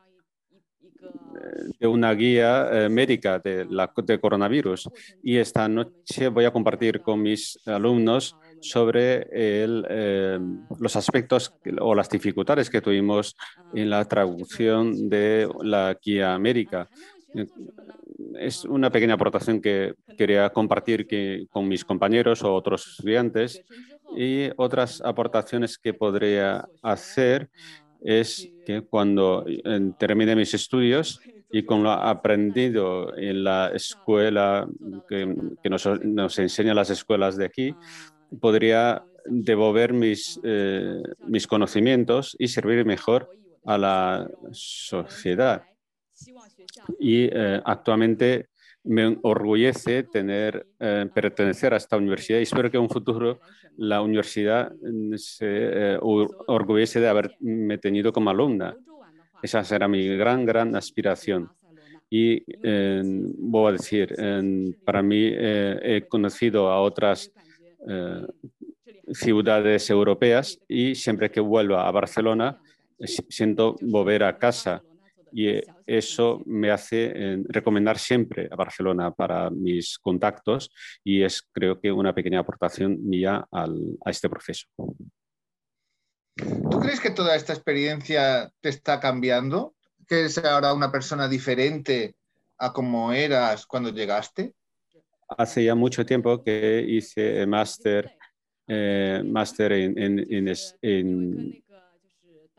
de una guía eh, médica de, la, de coronavirus. Y esta noche voy a compartir con mis alumnos sobre eh, los aspectos o las dificultades que tuvimos en la traducción de la guía médica. Es una pequeña aportación que quería compartir con mis compañeros o otros estudiantes y otras aportaciones que podría hacer es que cuando eh, termine mis estudios y con lo aprendido en la escuela que, nos, enseñan las escuelas de aquí, podría devolver mis, eh, mis conocimientos y servir mejor a la sociedad. Y eh, actualmente me orgullece tener, eh, pertenecer a esta universidad y espero que en un futuro la universidad mm, se orgullece de haberme tenido como alumna. Esa será mi gran, gran aspiración. Y voy a decir, para mí eh, he conocido a otras eh, ciudades europeas y siempre que vuelvo a Barcelona siento volver a casa y eso me hace recomendar siempre a Barcelona para mis contactos y es creo que una pequeña aportación mía a este proceso. ¿Tú crees que toda esta experiencia te está cambiando? ¿Que eres ahora una persona diferente a como eras cuando llegaste? Hace ya mucho tiempo que hice máster eh, máster en, en, en,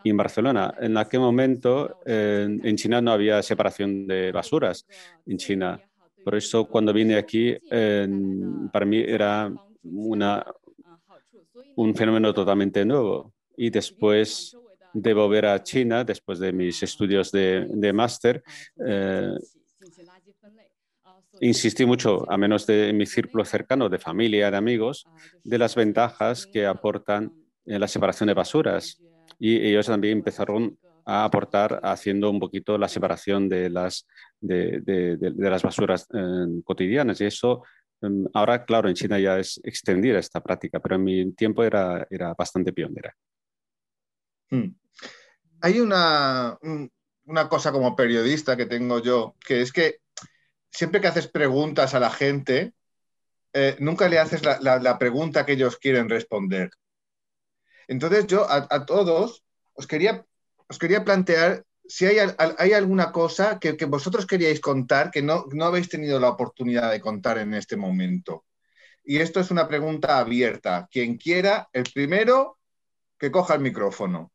Barcelona. En aquel momento en China no había separación de basuras en China. Por eso cuando vine aquí, para mí era una, un fenómeno totalmente nuevo y después de volver a China, después de mis estudios de, máster, eh, insistí mucho, a menos de mi círculo cercano de familia, de amigos, de las ventajas que aportan la separación de basuras. Y ellos también empezaron a aportar haciendo un poquito la separación de las, de, las basuras eh, cotidianas. Y eso em, ahora, claro, en China ya es extendida esta práctica, pero en mi tiempo era, era bastante pionera. Hmm. Hay una, una cosa como periodista que tengo yo, que es que siempre que haces preguntas a la gente, eh, nunca le haces la, pregunta que ellos quieren responder. Entonces yo a, todos os quería, os quería plantear si hay, hay alguna cosa que, que, vosotros queríais contar que no, no habéis tenido la oportunidad de contar en este momento. Y esto es una pregunta abierta. Quien quiera, el primero que coja el micrófono.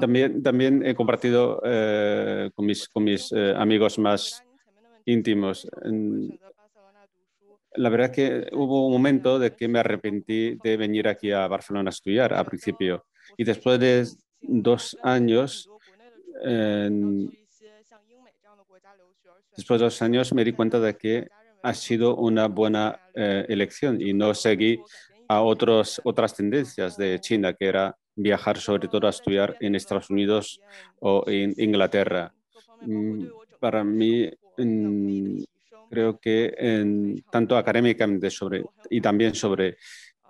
También, también he compartido eh, con mis, con mis eh, amigos más íntimos. La verdad que hubo un momento de que me arrepentí de venir aquí a Barcelona a estudiar a principio. Y después de dos años, después de dos años me di cuenta de que ha sido una buena eh, elección y no seguí a otros, otras tendencias de China, que era viajar sobre todo a estudiar en Estados Unidos o en Inglaterra. Mm, para mí, creo que tanto académicamente y también sobre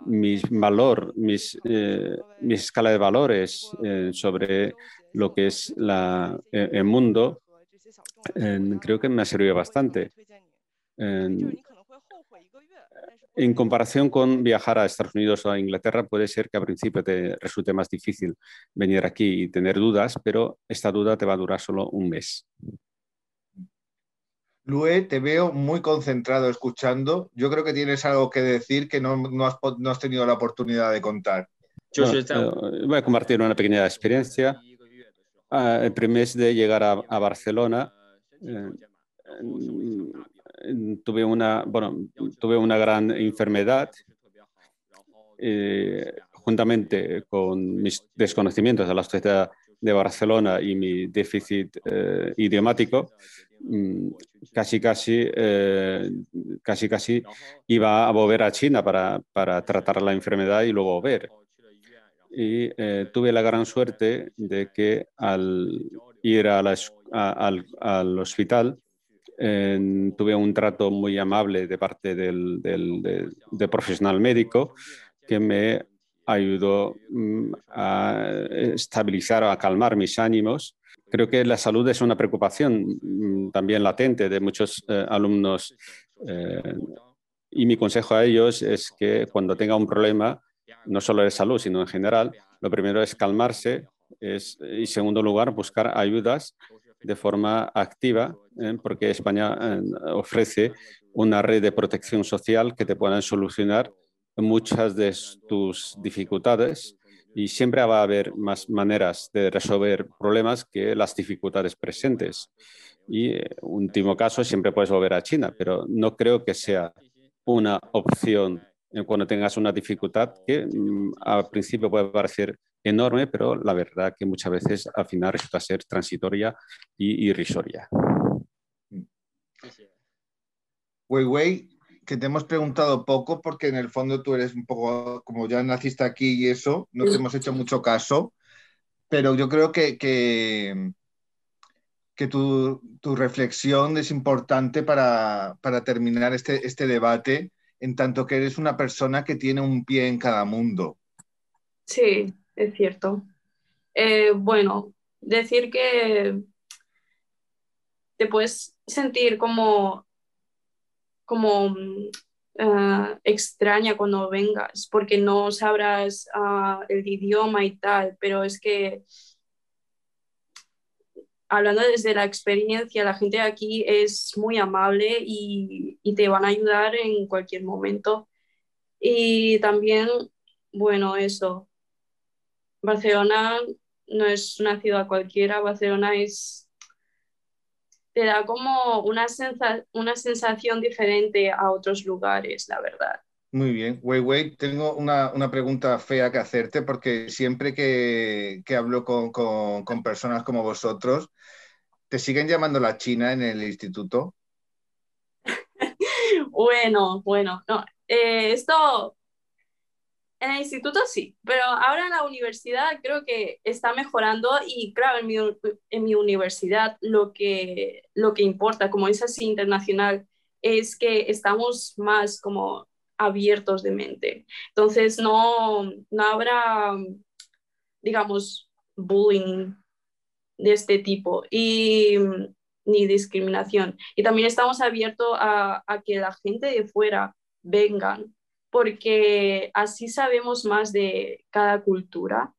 mi valor, mis, eh, mi escala de valores eh, sobre lo que es eh, el mundo, creo que me ha servido bastante. En comparación con viajar a Estados Unidos o a Inglaterra, puede ser que al principio te resulte más difícil venir aquí y tener dudas, pero esta duda te va a durar solo un mes. Lue, te veo muy concentrado escuchando. Yo creo que tienes algo que decir que no, has, tenido la oportunidad de contar. Eh, voy a compartir una pequeña experiencia. Ah, el primer mes de llegar a, Barcelona, eh, tuve una, bueno, tuve una gran enfermedad. Eh, juntamente con mis desconocimientos de la sociedad de Barcelona y mi déficit eh, idiomático, casi casi, eh, casi casi iba a volver a China para, para tratar la enfermedad y luego volver. Y tuve la gran suerte de que al ir a la, al, al hospital tuve un trato muy amable de parte del, profesional médico que me ayudó mm, a estabilizar o a calmar mis ánimos. Creo que la salud es una preocupación mm, también latente de muchos eh, alumnos eh, y mi consejo a ellos es que cuando tenga un problema, no solo de salud, sino en general, lo primero es calmarse es, y, segundo lugar, buscar ayudas de forma activa, ¿eh? porque España ofrece una red de protección social que te puedan solucionar muchas de tus dificultades y siempre va a haber más maneras de resolver problemas que las dificultades presentes. Y eh, último caso, siempre puedes volver a China, pero no creo que sea una opción cuando tengas una dificultad que mm, al principio puede parecer enorme, pero la verdad que muchas veces al final resulta ser transitoria y irrisoria. Wei Wei, que te hemos preguntado poco porque en el fondo tú eres un poco, como ya naciste aquí y eso, no te hemos hecho mucho caso, pero yo creo que, que, tu, reflexión es importante para, para terminar este, este debate en tanto que eres una persona que tiene un pie en cada mundo. Sí, es cierto. Eh, bueno, decir que te puedes sentir como, como eh, extraña cuando vengas, porque no sabrás ah, el idioma y tal, pero es que hablando desde la experiencia, la gente aquí es muy amable y, y, te van a ayudar en cualquier momento. Y también, bueno, eso, Barcelona no es una ciudad cualquiera, Barcelona es, te da como una, una sensación diferente a otros lugares, la verdad. Muy bien. Wei Wei, tengo una, pregunta fea que hacerte porque siempre que, hablo con, con, personas como vosotros, ¿te siguen llamando la China en el instituto? *laughs* bueno, bueno, no. Eh, esto en el instituto sí, pero ahora en la universidad creo que está mejorando y claro, en mi, en mi universidad lo que, lo que importa, como es así internacional, es que estamos más como abiertos de mente. Entonces no, no habrá, digamos, bullying de este tipo y ni discriminación. Y también estamos abiertos a, a que la gente de fuera vengan porque así sabemos más de cada cultura.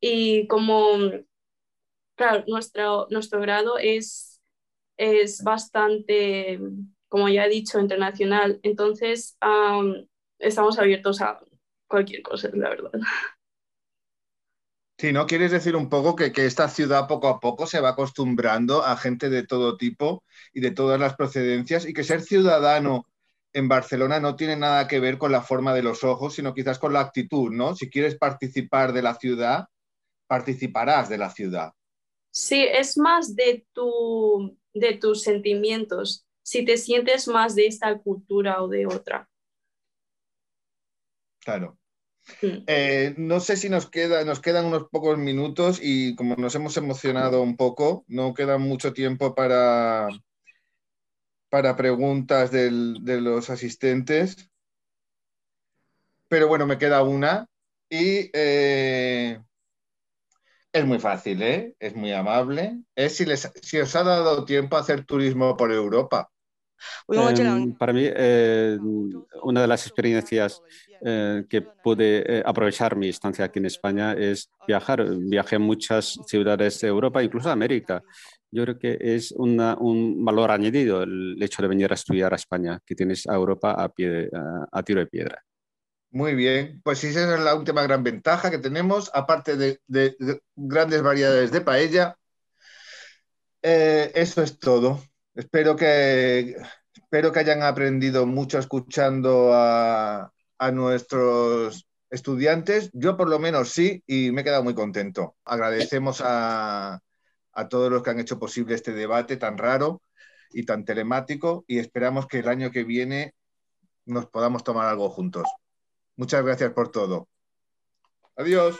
Y como, claro, nuestro, nuestro grado es, es bastante, como ya he dicho, internacional, entonces estamos abiertos a cualquier cosa, la verdad. Sí, ¿no? Quieres decir un poco que, que, esta ciudad poco a poco se va acostumbrando a gente de todo tipo y de todas las procedencias y que ser ciudadano en Barcelona no tiene nada que ver con la forma de los ojos, sino quizás con la actitud, ¿no? Si quieres participar de la ciudad, participarás de la ciudad. Sí, es más de, tu, de tus sentimientos, si te sientes más de esta cultura o de otra. Claro. Mm. Eh, no sé si nos, queda, nos quedan unos pocos minutos y como nos hemos emocionado un poco, no queda mucho tiempo para, para preguntas de los asistentes. pero bueno, me queda una y eh, es muy fácil, ¿eh? es muy amable. Es si, les, si os ha dado tiempo a hacer turismo por Europa. Em, para mí, eh, una de las experiencias eh, que pude eh, aprovechar mi estancia aquí en España es viajar. Viajé a muchas ciudades de Europa, incluso de América. Yo creo que es un valor añadido el hecho de venir a estudiar a España, que tienes a Europa a, pie, a, tiro de piedra. Muy bien, pues esa es la última gran ventaja que tenemos, aparte de, grandes variedades de paella. eso es todo. Espero que, espero que hayan aprendido mucho escuchando a, nuestros estudiantes. Yo por lo menos sí y me he quedado muy contento. Agradecemos a, a todos los que han hecho posible este debate tan raro y tan telemático y esperamos que el año que viene nos podamos tomar algo juntos. Muchas gracias por todo. Adiós.